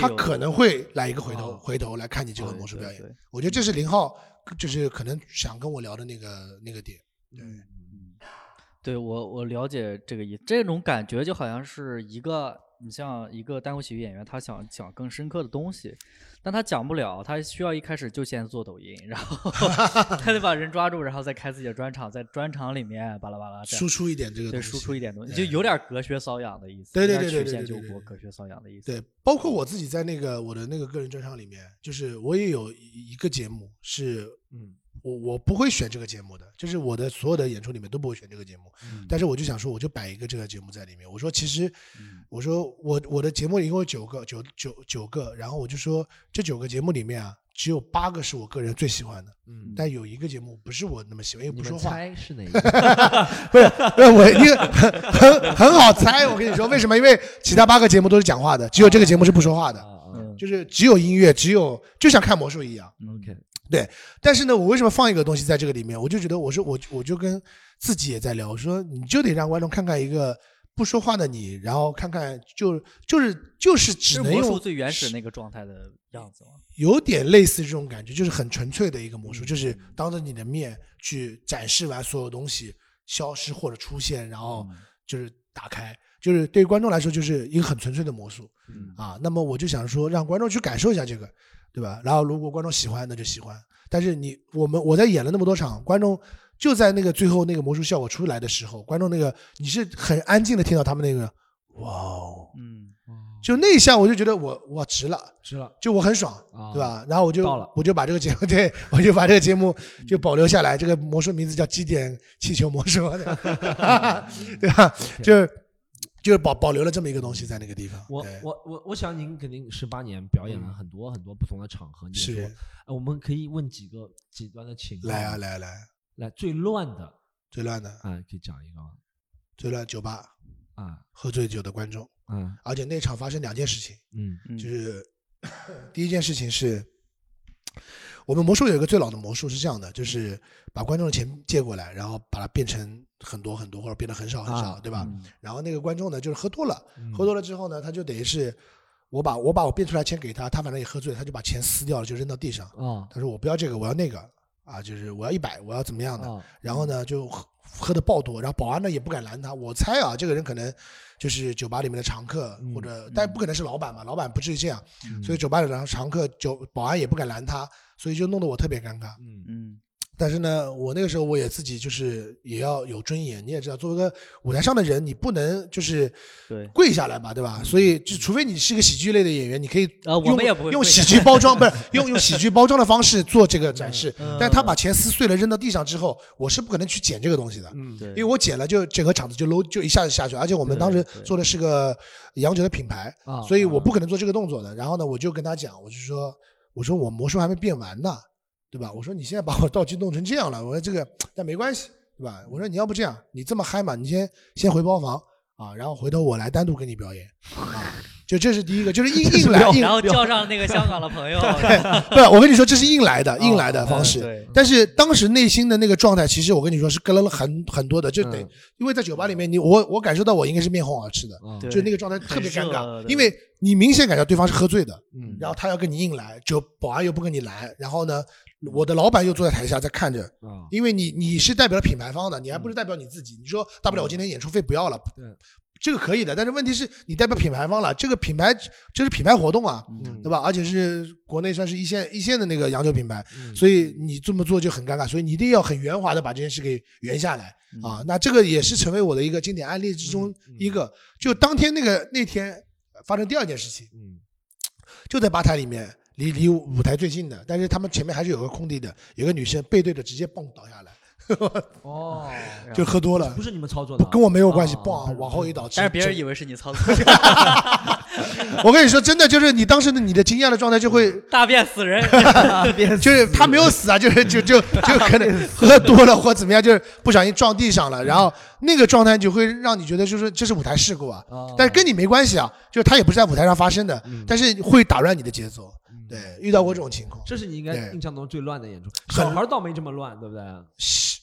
他可能会来一个回头，回头来看你这个魔术表演。我觉得这是林浩，就是可能想跟我聊的那个那个点。对，对我我了解这个意，这种感觉就好像是一个。你像一个单口喜剧演员，他想讲更深刻的东西，但他讲不了，他需要一开始就先做抖音，然后 [laughs] 他得把人抓住，然后再开自己的专场，在专场里面巴拉巴拉输出一点这个对输出一点东西，就有点隔靴搔痒的意思，对对对对对对对，隔靴搔痒的意思。对，包括我自己在那个我的那个个人专场里面，就是我也有一个节目是嗯。我我不会选这个节目的，就是我的所有的演出里面都不会选这个节目。但是我就想说，我就摆一个这个节目在里面。我说其实，我说我我的节目一共有九个，九九九个。然后我就说这九个节目里面啊，只有八个是我个人最喜欢的。嗯，但有一个节目不是我那么喜欢，因为不说话。猜是哪一个？[laughs] 不是，不是我，因为很很好猜。我跟你说为什么？因为其他八个节目都是讲话的，只有这个节目是不说话的。就是只有音乐，只有就像看魔术一样。OK。对，但是呢，我为什么放一个东西在这个里面？我就觉得，我说我我就跟自己也在聊，我说你就得让观众看看一个不说话的你，然后看看就就是就是只能用最原始那个状态的样子吗？有点类似这种感觉，就是很纯粹的一个魔术，就是当着你的面去展示完所有东西，消失或者出现，然后就是打开，就是对于观众来说就是一个很纯粹的魔术啊。那么我就想说，让观众去感受一下这个。对吧？然后如果观众喜欢，那就喜欢。但是你我们我在演了那么多场，观众就在那个最后那个魔术效果出来的时候，观众那个你是很安静的听到他们那个哇哦，嗯，就那一下我就觉得我我值了，值了，就我很爽，对吧？然后我就我就把这个节目，[laughs] 对我就把这个节目就保留下来。这个魔术名字叫基点气球魔术，[laughs] [laughs] 对吧？就是。就是保保留了这么一个东西在那个地方。我我我我想您肯定十八年表演了很多很多不同的场合。是，我们可以问几个极端的情况。来啊来啊来来，最乱的，最乱的啊，可以讲一个吗？最乱酒吧啊，喝醉酒的观众嗯，而且那场发生两件事情，嗯，就是 [coughs] 第一件事情是。我们魔术有一个最老的魔术是这样的，就是把观众的钱借过来，然后把它变成很多很多，或者变得很少很少，对吧？然后那个观众呢，就是喝多了，喝多了之后呢，他就等于是我把我把我变出来钱给他，他反正也喝醉，他就把钱撕掉了，就扔到地上。他说我不要这个，我要那个啊，就是我要一百，我要怎么样的？然后呢，就喝喝的爆多，然后保安呢也不敢拦他。我猜啊，这个人可能就是酒吧里面的常客，或者但不可能是老板嘛，老板不至于这样，所以酒吧里的常客酒保安也不敢拦他。所以就弄得我特别尴尬。嗯嗯，但是呢，我那个时候我也自己就是也要有尊严，你也知道，作为一个舞台上的人，你不能就是跪下来嘛，对吧？所以就除非你是一个喜剧类的演员，你可以用用喜剧包装，[laughs] 不是用用喜剧包装的方式做这个展示。但他把钱撕碎了扔到地上之后，我是不可能去捡这个东西的，嗯，因为我捡了就整个场子就 low 就一下子下去，而且我们当时做的是个洋酒的品牌，所以我不可能做这个动作的。然后呢，我就跟他讲，我就说，我说我魔术还没变完呢。对吧？我说你现在把我道具弄成这样了，我说这个但没关系，对吧？我说你要不这样，你这么嗨嘛，你先先回包房啊，然后回头我来单独给你表演啊。就这是第一个，就是硬 [laughs] 硬来，然后叫上那个香港的朋友。[laughs] 不，我跟你说，这是硬来的，硬来的方式。但是当时内心的那个状态，其实我跟你说是跟了很很多的，就得因为在酒吧里面，你我我感受到我应该是面红耳赤的，就那个状态特别尴尬，因为你明显感觉对方是喝醉的，嗯，然后他要跟你硬来，就保安又不跟你来，然后呢，我的老板又坐在台下在看着，因为你你是代表了品牌方的，你还不是代表你自己，你说大不了我今天演出费不要了，对。这个可以的，但是问题是你代表品牌方了，这个品牌这是品牌活动啊，对吧？而且是国内算是一线一线的那个洋酒品牌，所以你这么做就很尴尬，所以你一定要很圆滑的把这件事给圆下来啊。那这个也是成为我的一个经典案例之中一个。就当天那个那天发生第二件事情，就在吧台里面，离离舞台最近的，但是他们前面还是有个空地的，有个女生背对着直接蹦倒下来。哦，就喝多了，不是你们操作的，跟我没有关系。嘣，往后一倒，但是别人以为是你操作。[laughs] 我跟你说，真的就是你当时的你的惊讶的状态就会 [laughs] 大便死人，[laughs] 就是他没有死啊，就是就就就可能喝多了或怎么样，就是不小心撞地上了，然后那个状态就会让你觉得就是这是舞台事故啊，但是跟你没关系啊，就是他也不是在舞台上发生的，但是会打乱你的节奏。对，遇到过这种情况，这是你应该印象中最乱的演出。小孩倒没这么乱，对不对？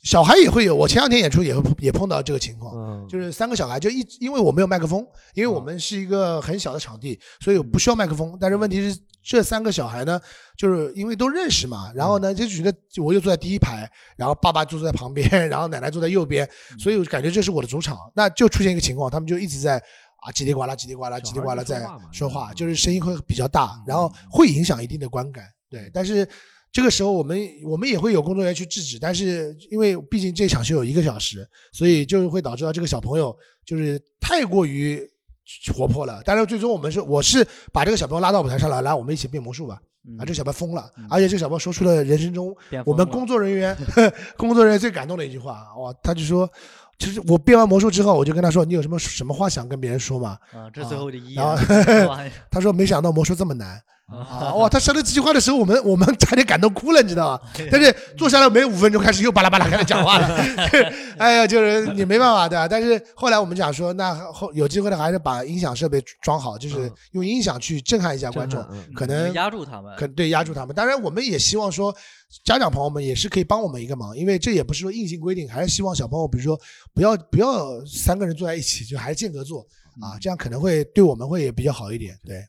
小孩也会有，我前两天演出也会也碰到这个情况，就是三个小孩就一，因为我没有麦克风，因为我们是一个很小的场地，所以我不需要麦克风。但是问题是这三个小孩呢，就是因为都认识嘛，然后呢就觉得我又坐在第一排，然后爸爸就坐在旁边，[laughs] 然后奶奶坐在右边，所以我感觉这是我的主场。那就出现一个情况，他们就一直在。啊，叽里呱啦，叽里呱啦，叽里呱啦，在说话，就是声音会比较大，然后会影响一定的观感。对，但是这个时候我们我们也会有工作人员去制止，但是因为毕竟这场秀有一个小时，所以就会导致到这个小朋友就是太过于活泼了。但是最终我们是我是把这个小朋友拉到舞台上来，来我们一起变魔术吧。啊，这个小朋友疯了，而且这个小朋友说出了人生中我们工作人员 [laughs] 工作人员最感动的一句话，哇，他就说。其实我变完魔术之后，我就跟他说：“你有什么什么话想跟别人说吗？”啊，这最后的一。然后 [laughs] 他说：“没想到魔术这么难。”啊哇！他说这句话的时候，我们我们差点感动哭了，你知道吗？[laughs] 但是坐下来没五分钟，开始又巴拉巴拉开始讲话了。[laughs] 哎呀，就是你没办法对吧？但是后来我们讲说，那后有机会的还是把音响设备装好，就是用音响去震撼一下观众，可能压住他们，可对压住他们。当然，我们也希望说，家长朋友们也是可以帮我们一个忙，因为这也不是说硬性规定，还是希望小朋友，比如说不要不要三个人坐在一起，就还是间隔坐啊，这样可能会对我们会也比较好一点，对。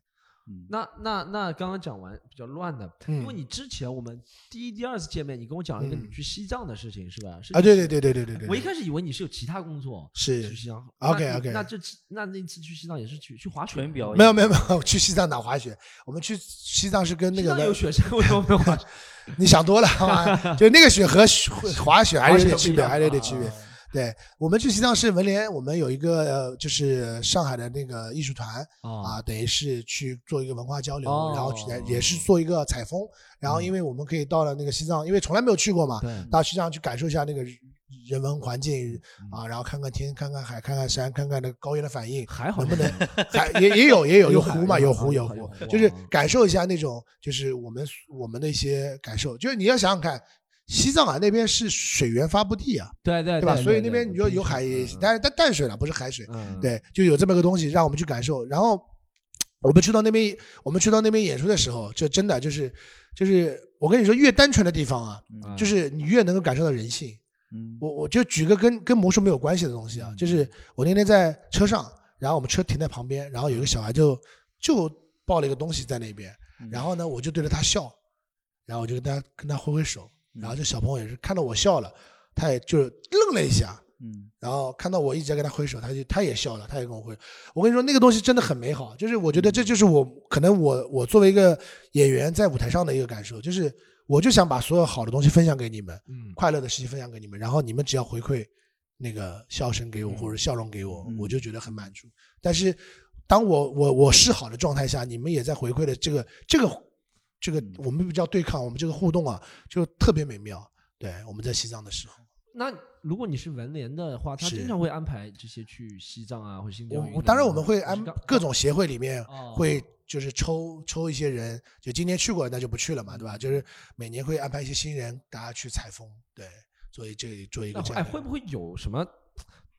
那那那刚刚讲完比较乱的，因为你之前我们第一第二次见面，你跟我讲了一个你去西藏的事情，是吧？啊，对对对对对对对。我一开始以为你是有其他工作，是去西藏。OK OK。那这次那那次去西藏也是去去滑雪表演？没有没有没有，去西藏哪滑雪？我们去西藏是跟那个有雪山，为什么没有滑？[laughs] 你想多了？[laughs] 就那个雪和滑雪还是有点区别，[laughs] 还是有点区别。对我们去西藏是文联，我们有一个就是上海的那个艺术团啊，等于是去做一个文化交流，然后去也是做一个采风，然后因为我们可以到了那个西藏，因为从来没有去过嘛，到西藏去感受一下那个人文环境啊，然后看看天，看看海，看看山，看看那个高原的反应，还好能不能 [laughs] 还也也有也有有湖嘛，有湖有湖，就是感受一下那种就是我们我们的一些感受，就是你要想想看。西藏啊，那边是水源发布地啊，对对对吧？所以那边你说有海，但是但淡水了，不是海水，对，就有这么个东西让我们去感受。然后我们去到那边，我们去到那边演出的时候，就真的就是就是我跟你说，越单纯的地方啊，就是你越能够感受到人性。我我就举个跟跟魔术没有关系的东西啊，就是我那天在车上，然后我们车停在旁边，然后有个小孩就就抱了一个东西在那边，然后呢，我就对着他笑，然后我就跟他跟他挥挥手。然后这小朋友也是看到我笑了，他也就愣了一下，嗯，然后看到我一直在跟他挥手，他就他也笑了，他也跟我挥。我跟你说，那个东西真的很美好，就是我觉得这就是我可能我我作为一个演员在舞台上的一个感受，就是我就想把所有好的东西分享给你们，嗯，快乐的事情分享给你们，然后你们只要回馈那个笑声给我或者笑容给我，我就觉得很满足。但是当我我我是好的状态下，你们也在回馈的这个这个这个我们不叫对抗，我们这个互动啊，就特别美妙。对，我们在西藏的时候。那如果你是文联的话，他经常会安排这些去西藏啊，或新疆。我当然我们会安各种协会里面会就是抽抽一些人，就今年去过那就不去了嘛，对吧？就是每年会安排一些新人，大家去采风，对，所以这做一个这样。哎，会不会有什么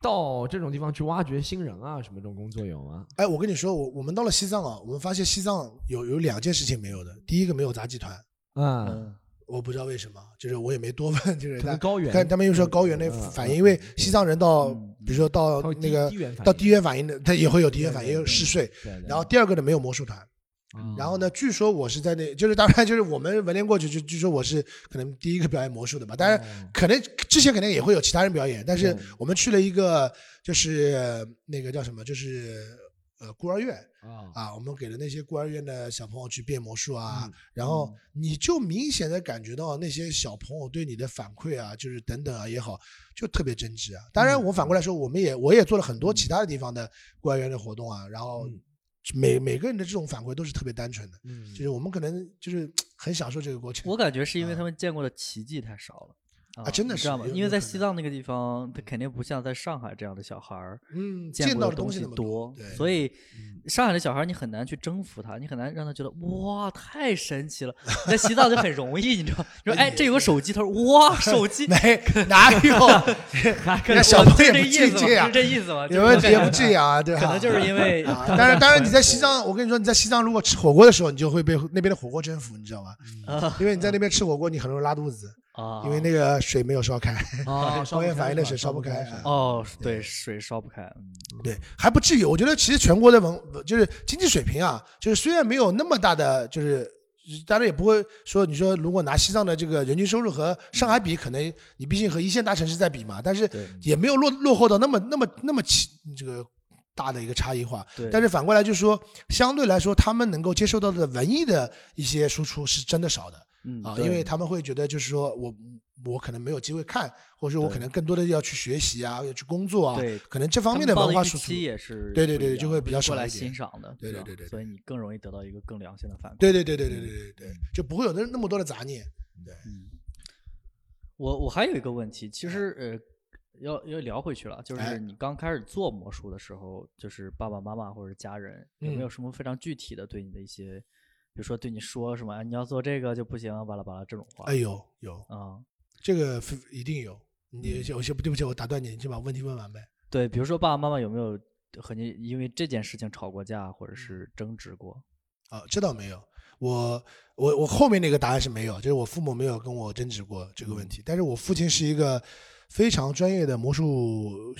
到这种地方去挖掘新人啊？什么这种工作有吗？哎，我跟你说，我我们到了西藏啊，我们发现西藏有有两件事情没有的，第一个没有杂技团，嗯。我不知道为什么，就是我也没多问，[laughs] 就是高原，看他们又说高原那反应，因为西藏人到，比如说到那个到低原反应的，他也会有低原反应嗜睡。然后第二个呢，没有魔术团。然后呢，据说我是在那，就是当然就是我们文联过去就据说我是可能第一个表演魔术的吧，当然可能之前肯定也会有其他人表演，但是我们去了一个就是那个叫什么，就是。呃，孤儿院啊，啊，我们给了那些孤儿院的小朋友去变魔术啊，然后你就明显的感觉到那些小朋友对你的反馈啊，就是等等啊也好，就特别真挚啊。当然，我反过来说，我们也我也做了很多其他的地方的孤儿院的活动啊，然后每每个人的这种反馈都是特别单纯的，就是我们可能就是很享受这个过程。我感觉是因为他们见过的奇迹太少了。啊，真的是，因为在西藏那个地方，他肯定不像在上海这样的小孩儿，嗯，见到的东西多，所以上海的小孩儿你很难去征服他，你很难让他觉得哇太神奇了。在西藏就很容易，你知道，说哎这有个手机，他说哇手机没哪有，[laughs] 那小朋友不至于这样，是这意思吗？有问题不至于啊，对可能就是因为，[laughs] 但是当然你在西藏，我跟你说你在西藏如果吃火锅的时候，你就会被那边的火锅征服，你知道吗？因为你在那边吃火锅，你很容易拉肚子。啊，因为那个水没有烧开，高原反应的水烧不开。哦，对，水烧不开。嗯，对，还不至于。我觉得其实全国的文就是经济水平啊，就是虽然没有那么大的，就是当然也不会说，你说如果拿西藏的这个人均收入和上海比，可能你毕竟和一线大城市在比嘛，但是也没有落落后到那么那么那么起这个大的一个差异化。但是反过来就是说，相对来说，他们能够接受到的文艺的一些输出是真的少的。嗯啊，因为他们会觉得，就是说我我可能没有机会看，或者说我可能更多的要去学习啊，要去工作啊，对，可能这方面的文化输出也是，对对对，就会比较少来欣赏的，对对对对，所以你更容易得到一个更良性的反馈，对对对对对对对对，就不会有那那么多的杂念，对。嗯，我我还有一个问题，其实呃，要要聊回去了，就是你刚开始做魔术的时候，就是爸爸妈妈或者家人有没有什么非常具体的对你的一些。比如说对你说什么，你要做这个就不行，巴拉巴拉这种话。哎有有啊，这个一定有。你有些对不起，我打断你，你先把问题问完呗。对，比如说爸爸妈妈有没有和你因为这件事情吵过架，或者是争执过？啊，这倒没有。我我我后面那个答案是没有，就是我父母没有跟我争执过这个问题。但是我父亲是一个非常专业的魔术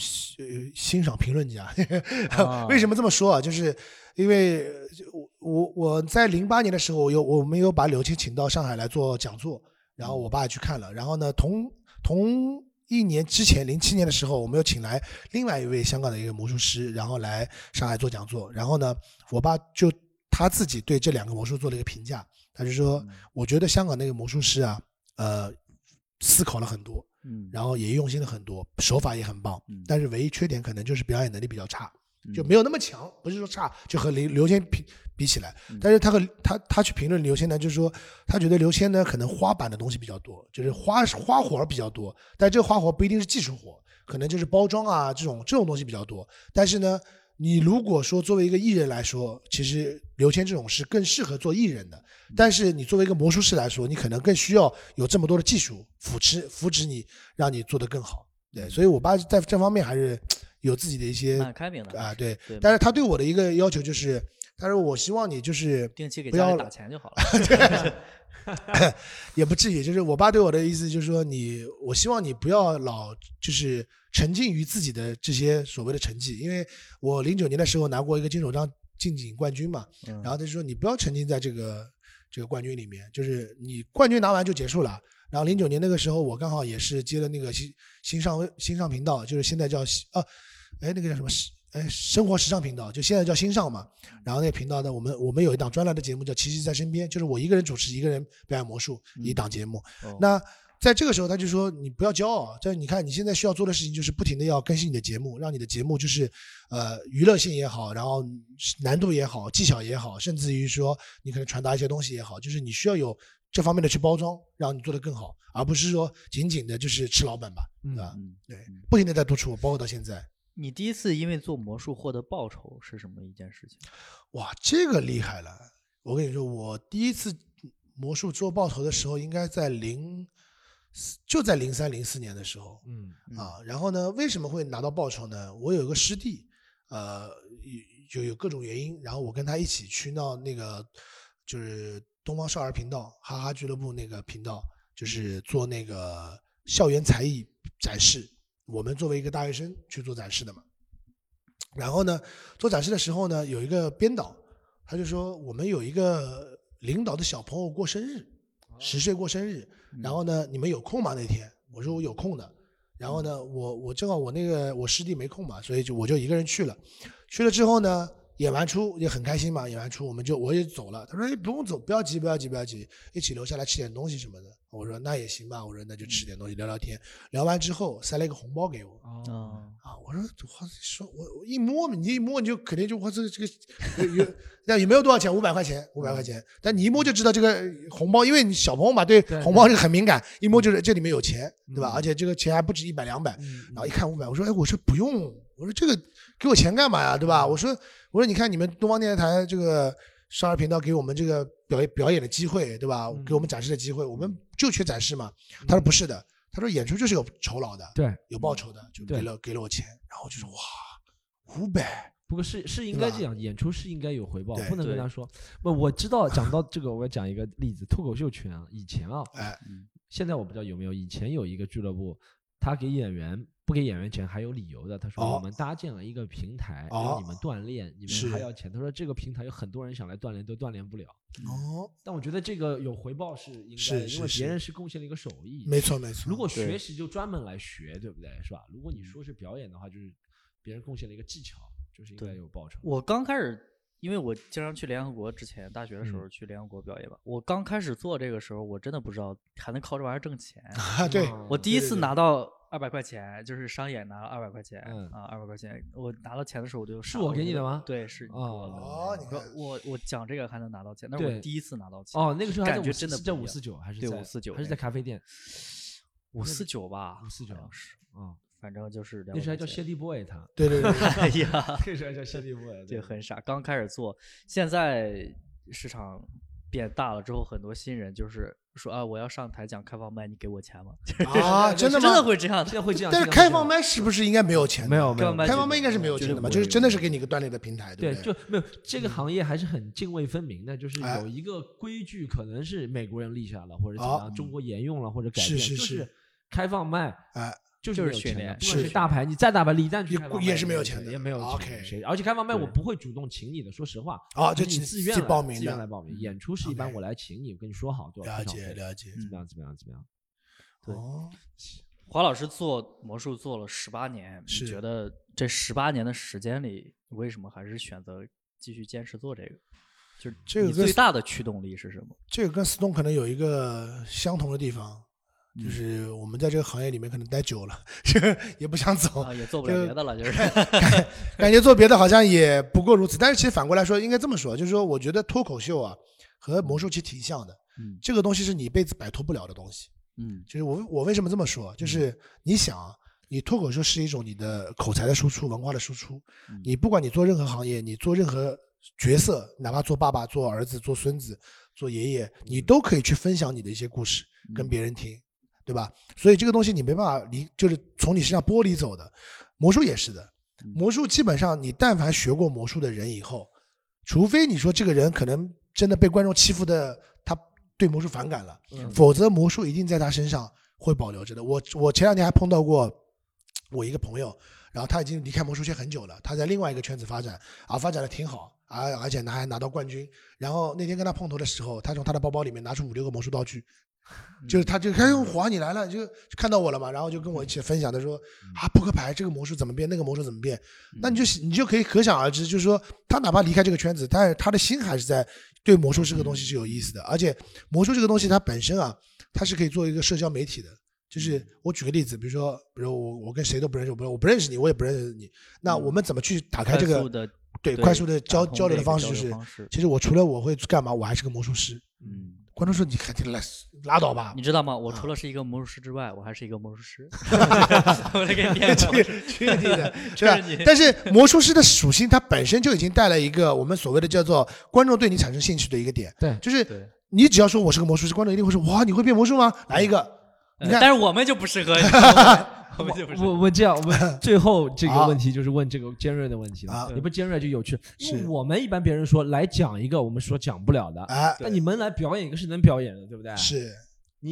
欣赏评论家。[laughs] 为什么这么说啊？就是因为。我我我在零八年的时候，我有我们有把柳青请到上海来做讲座，然后我爸去看了。然后呢，同同一年之前，零七年的时候，我们又请来另外一位香港的一个魔术师，然后来上海做讲座。然后呢，我爸就他自己对这两个魔术做了一个评价，他就说，我觉得香港那个魔术师啊，呃，思考了很多，嗯，然后也用心了很多，手法也很棒，但是唯一缺点可能就是表演能力比较差。就没有那么强，不是说差，就和刘刘谦比比起来，但是他和他他去评论刘谦呢，就是说他觉得刘谦呢可能花板的东西比较多，就是花花活比较多，但这个花活不一定是技术活，可能就是包装啊这种这种东西比较多。但是呢，你如果说作为一个艺人来说，其实刘谦这种是更适合做艺人的，但是你作为一个魔术师来说，你可能更需要有这么多的技术扶持扶持你，让你做得更好。对，所以我爸在这方面还是。有自己的一些蛮开明的啊，对，但是他对我的一个要求就是，他说我希望你就是定期给家里打钱就好了，[laughs] 也不至于，就是我爸对我的意思就是说你，我希望你不要老就是沉浸于自己的这些所谓的成绩，因为我零九年的时候拿过一个金手章竞锦冠军嘛，然后他就说你不要沉浸在这个这个冠军里面，就是你冠军拿完就结束了。然后零九年那个时候我刚好也是接了那个新新上新上频道，就是现在叫啊。哎，那个叫什么？哎，生活时尚频道，就现在叫新上嘛。然后那个频道呢，我们我们有一档专栏的节目叫《奇迹在身边》，就是我一个人主持，一个人表演魔术一档节目。那在这个时候，他就说你不要骄傲，这你看你现在需要做的事情就是不停的要更新你的节目，让你的节目就是呃娱乐性也好，然后难度也好，技巧也好，甚至于说你可能传达一些东西也好，就是你需要有这方面的去包装，让你做得更好，而不是说仅仅的就是吃老本吧，对吧？对，不停的在督促我，包括到现在。你第一次因为做魔术获得报酬是什么一件事情？哇，这个厉害了！我跟你说，我第一次魔术做报酬的时候，应该在零，就在零三零四年的时候。嗯啊，然后呢，为什么会拿到报酬呢？我有一个师弟，呃，有有各种原因，然后我跟他一起去到那个就是东方少儿频道哈哈俱乐部那个频道，就是做那个校园才艺展示。我们作为一个大学生去做展示的嘛，然后呢，做展示的时候呢，有一个编导，他就说我们有一个领导的小朋友过生日，十岁过生日，然后呢，你们有空吗那天？我说我有空的，然后呢，我我正好我那个我师弟没空嘛，所以就我就一个人去了，去了之后呢。演完出也很开心嘛，演完出我们就我也走了。他说：“哎，不用走，不要急，不要急，不要急，一起留下来吃点东西什么的。”我说：“那也行吧。”我说：“那就吃点东西，聊聊天。”聊完之后塞了一个红包给我。啊我说：“我说我我一摸你一摸你就肯定就我这个这个有那也没有多少钱？五百块钱，五百块钱。但你一摸就知道这个红包，因为你小朋友嘛，对红包这个很敏感，一摸就是这里面有钱，对吧？而且这个钱还不止一百两百。然后一看五百，我说：“哎，我说不用，我说这个给我钱干嘛呀？对吧？”我说。我说，你看你们东方电视台这个少儿频道给我们这个表演表演的机会，对吧？给我们展示的机会，我们就缺展示嘛。他说不是的，他说演出就是有酬劳的，对，有报酬的，就给了给了我钱。然后就说哇，五百。不过是是应该这样，演出是应该有回报，不能跟他说。不，我知道讲到这个，我要讲一个例子，脱口秀圈啊，以前啊，哎，现在我不知道有没有，以前有一个俱乐部，他给演员。不给演员钱还有理由的。他说：“我们搭建了一个平台，让你们锻炼，你们还要钱。”他说：“这个平台有很多人想来锻炼，都锻炼不了。”哦，但我觉得这个有回报是应该，的，因为别人是贡献了一个手艺。没错没错。如果学习就专门来学，对不对？是吧？如果你说是表演的话，就是别人贡献了一个技巧，就是应该有报酬。我刚开始。因为我经常去联合国，之前大学的时候去联合国表演吧。我刚开始做这个时候，我真的不知道还能靠这玩意儿挣钱。对，我第一次拿到二百块钱，就是商演拿了二百块钱，啊，二百块钱。我拿到钱的时候，我就是我给你的吗？对，是你给我的哦，你说我我讲这个还能拿到钱，那是我第一次拿到钱。哦，那个时候感觉真的在五四九还是对五四九，还是在咖啡店？五四九吧，五四九是啊。反正就是那时候还叫谢帝 boy，他对对对，[laughs] 哎呀，那时候还叫谢帝 boy，[laughs] 对很傻。刚开始做，现在市场变大了之后，很多新人就是说啊，我要上台讲开放麦，你给我钱吗？啊，真的吗？真的会这样？真的会这样？但是开放麦是不是应该没有钱？没有没有，开放麦应该是没有钱的嘛？就是真的是给你一个锻炼的平台，对不对？就没有这个行业还是很泾渭分明的，就是有一个规矩，可能是美国人立下了，或者怎么样，中国沿用了或者改变，就是开放麦，哎。就是训练，不管是大牌，你再大牌，李诞去也是没有钱的，也没有 OK。而且开放麦我不会主动请你的，说实话啊，就你自愿报名，自愿来报名。演出是一般我来请你，我跟你说好多少了解了解，怎么样怎么样怎么样？对，[laughs] 华老师做魔术做了十八年，你觉得这十八年的时间里，为什么还是选择继续坚持做这个？就是这个最大的驱动力是什么？这个跟 Stone 可能有一个相同的地方。就是我们在这个行业里面可能待久了，[laughs] 也不想走，也做不了别的了，就是 [laughs] 感觉做别的好像也不过如此。但是其实反过来说，应该这么说，就是说，我觉得脱口秀啊和魔术其实挺像的。嗯，这个东西是你一辈子摆脱不了的东西。嗯，就是我我为什么这么说？就是你想，你脱口秀是一种你的口才的输出，文化的输出。你不管你做任何行业，你做任何角色，哪怕做爸爸、做儿子、做孙子、做爷爷，你都可以去分享你的一些故事，跟别人听。对吧？所以这个东西你没办法离，就是从你身上剥离走的。魔术也是的，魔术基本上你但凡学过魔术的人以后，除非你说这个人可能真的被观众欺负的，他对魔术反感了，否则魔术一定在他身上会保留着的。我我前两天还碰到过我一个朋友，然后他已经离开魔术圈很久了，他在另外一个圈子发展，啊，发展的挺好，而而且呢还拿到冠军。然后那天跟他碰头的时候，他从他的包包里面拿出五六个魔术道具。就是他就开始华你来了，就看到我了嘛，然后就跟我一起分享，他说啊扑克牌这个魔术怎么变，那个魔术怎么变，那你就你就可以可想而知，就是说他哪怕离开这个圈子，但是他的心还是在对魔术这个东西是有意思的，而且魔术这个东西它本身啊，它是可以做一个社交媒体的。就是我举个例子，比如说，比如我我跟谁都不认识，我不我不认识你，我也不认识你，那我们怎么去打开这个对快速的交交流的方式？就是其实我除了我会干嘛，我还是个魔术师。嗯，观众说你肯定拉拉倒吧？你知道吗？我除了是一个魔术师之外，我还是一个魔术师。[laughs] 我来给你念确确定的，[laughs] 是吧？但是魔术师的属性，它本身就已经带来一个我们所谓的叫做观众对你产生兴趣的一个点。对，就是你只要说我是个魔术师，观众一定会说哇，你会变魔术吗？来一个。你看但是我们就不适合，[laughs] [laughs] 我我我这样，我们 [laughs] 最后这个问题就是问这个尖锐的问题了。你不尖锐就有趣，因为我们一般别人说来讲一个，我们说讲不了的，那你们来表演一个是能表演的，对不对？是，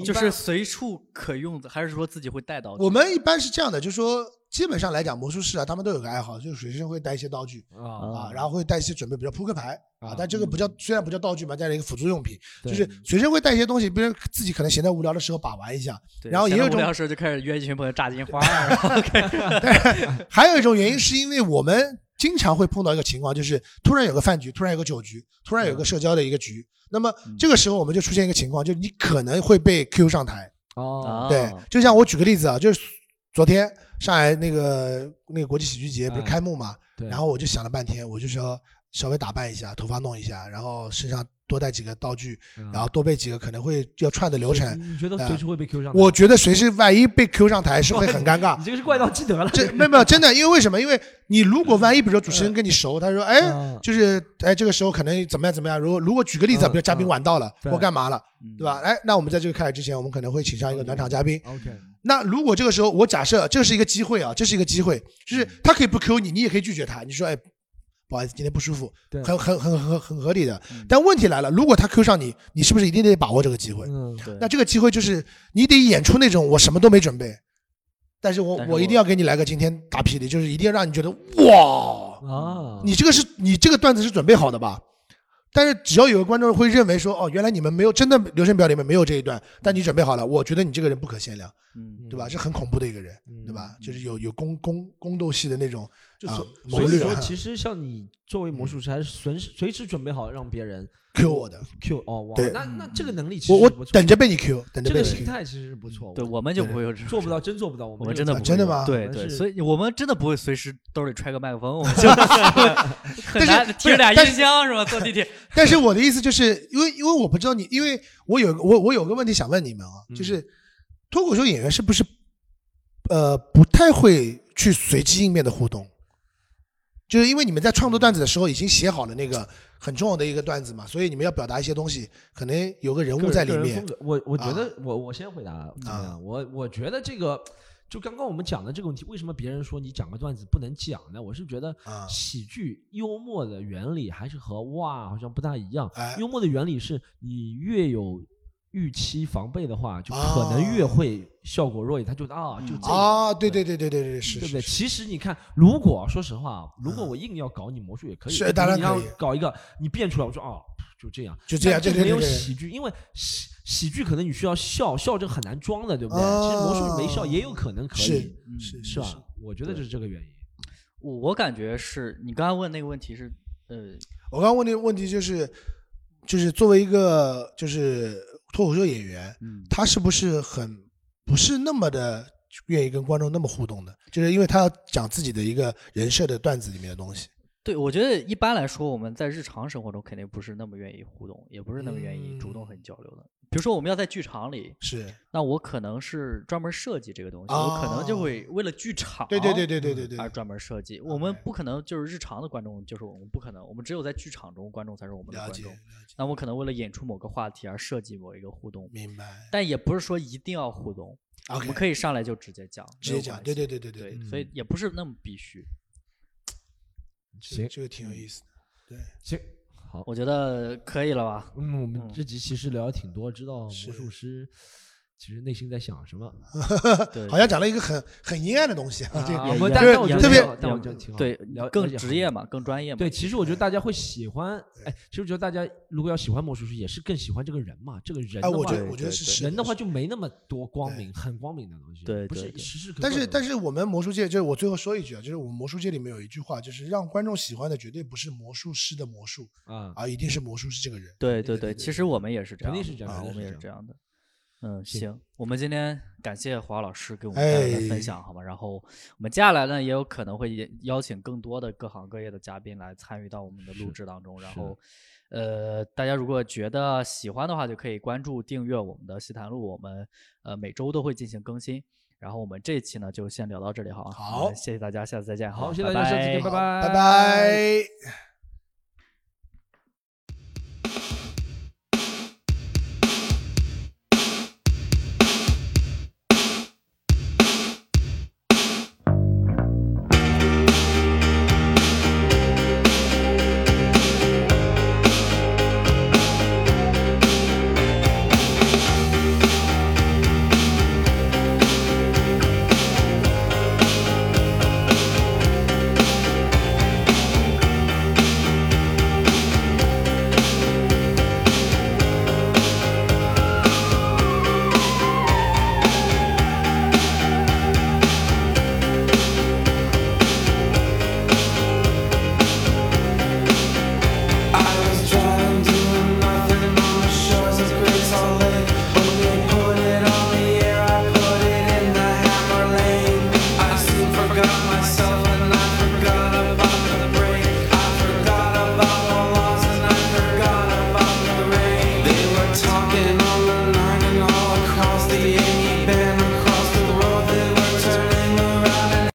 就是随处可用的，还是说自己会带到？我们一般是这样的，就是说。基本上来讲，魔术师啊，他们都有个爱好，就是随身会带一些道具啊，然后会带一些准备，比如扑克牌啊，但这个不叫，虽然不叫道具嘛，带了一个辅助用品，就是随身会带一些东西，别人自己可能闲在无聊的时候把玩一下，然后也有种无聊时候就开始约一群朋友炸金花，对 [laughs] [laughs] 还有一种原因是因为我们经常会碰到一个情况，就是突然有个饭局，突然有个酒局，突然有个社交的一个局，那么这个时候我们就出现一个情况，就是你可能会被 Q 上台。哦，对，就像我举个例子啊，就是昨天。上海那个那个国际喜剧节不是开幕嘛？然后我就想了半天，我就说稍微打扮一下，头发弄一下，然后身上多带几个道具，然后多备几个可能会要串的流程。你觉得随时会被 Q 上？我觉得随时万一被 Q 上台是会 [laughs] 很尴尬。你这个是怪盗基德了。这没有没有真的，因为为什么？因为你如果万一比如说主持人跟你熟，他说哎，就是哎这个时候可能怎么样怎么样。如果如果举个例子，比如嘉宾晚到了或干嘛了，对吧？哎，那我们在这个开始之前，我们可能会请上一个暖场嘉宾。OK。那如果这个时候我假设这是一个机会啊，这是一个机会，就是他可以不 Q 你，你也可以拒绝他。你说哎，不好意思，今天不舒服，很很很很很合理的。但问题来了，如果他 Q 上你，你是不是一定得把握这个机会？嗯，对。那这个机会就是你得演出那种我什么都没准备，但是我我一定要给你来个惊天大霹雳，就是一定要让你觉得哇啊，你这个是你这个段子是准备好的吧？但是只要有个观众会认为说，哦，原来你们没有真的流程表里面没有这一段，但你准备好了，我觉得你这个人不可限量，嗯，对吧？是很恐怖的一个人，对吧？就是有有宫宫宫斗戏的那种，就所以说，其实像你作为魔术师，还是随时随时准备好让别人。Q 我的 Q 哦，对，那那这个能力其实我我等着被你 Q，等着这个心态其实是不错。对，我们就不会有做不到，真做不到。我们真的真的吗？对对，所以我们真的不会随时兜里揣个麦克风，我们 [laughs] 就很难提着俩音箱是吧？坐地铁。[laughs] 但是我的意思就是，因为因为我不知道你，因为我有我我有个问题想问你们啊，就是脱口秀演员是不是呃不太会去随机应变的互动？就是因为你们在创作段子的时候已经写好了那个很重要的一个段子嘛，所以你们要表达一些东西，可能有个人物在里面。我我觉得我我先回答啊，我我觉得这个就刚刚我们讲的这个问题，为什么别人说你讲个段子不能讲呢？我是觉得喜剧幽默的原理还是和哇好像不大一样。幽默的原理是你越有。预期防备的话，就可能越会效果弱一点。他就啊，就这啊，对对对对对对，是，对不对？其实你看，如果说实话，如果我硬要搞你魔术也可以，是当然可以。搞一个你变出来，我说啊，[laughs] 就这样，就这样，这没有喜剧，因为喜喜剧可能你需要笑，笑这很难装的，对不对？其实魔术没笑也有可能可以，是是吧？我觉得就是这个原因。我我感觉是你刚刚问那个问题是，呃，我刚刚问那个问题就是，就是作为一个就是。脱口秀演员，他是不是很不是那么的愿意跟观众那么互动的？就是因为他要讲自己的一个人设的段子里面的东西。对，我觉得一般来说，我们在日常生活中肯定不是那么愿意互动，也不是那么愿意主动和你交流的。比如说，我们要在剧场里，是，那我可能是专门设计这个东西，我可能就会为了剧场，对对对对对对对，而专门设计。我们不可能就是日常的观众，就是我们不可能，我们只有在剧场中，观众才是我们的观众。那我可能为了演出某个话题而设计某一个互动，明白。但也不是说一定要互动，我们可以上来就直接讲，直接讲，对对对对对，所以也不是那么必须。行，这个挺有意思的。对，行，好，我觉得可以了吧？嗯，我们这集其实聊的挺多，知道魔术师。其实内心在想什么？[laughs] 好像讲了一个很很阴暗的东西啊！这我们但我觉得特别对更职业嘛，更专业嘛。对，其实我觉得大家会喜欢。哎，其实我觉得大家如果要喜欢魔术师，也是更喜欢这个人嘛。这个人，哎，我觉得我觉得是人的话就没那么多光明，很光明的东西。对，不是时时刻。但是但是我们魔术界，就是我最后说一句啊，就是我们魔术界里面有一句话，就是让观众喜欢的绝对不是魔术师的魔术啊，而一定是魔术师这个人。对对对，其实我们也是这样，肯定是这样，我们也是这样的。嗯，行，我们今天感谢华老师给我们带来的分享，好吗？然后我们接下来呢，也有可能会邀请更多的各行各业的嘉宾来参与到我们的录制当中。然后，呃，大家如果觉得喜欢的话，就可以关注订阅我们的西谈录，我们呃每周都会进行更新。然后我们这一期呢，就先聊到这里，好好，谢谢大家，下次再见，好，谢谢大家，下次见，拜拜，拜拜。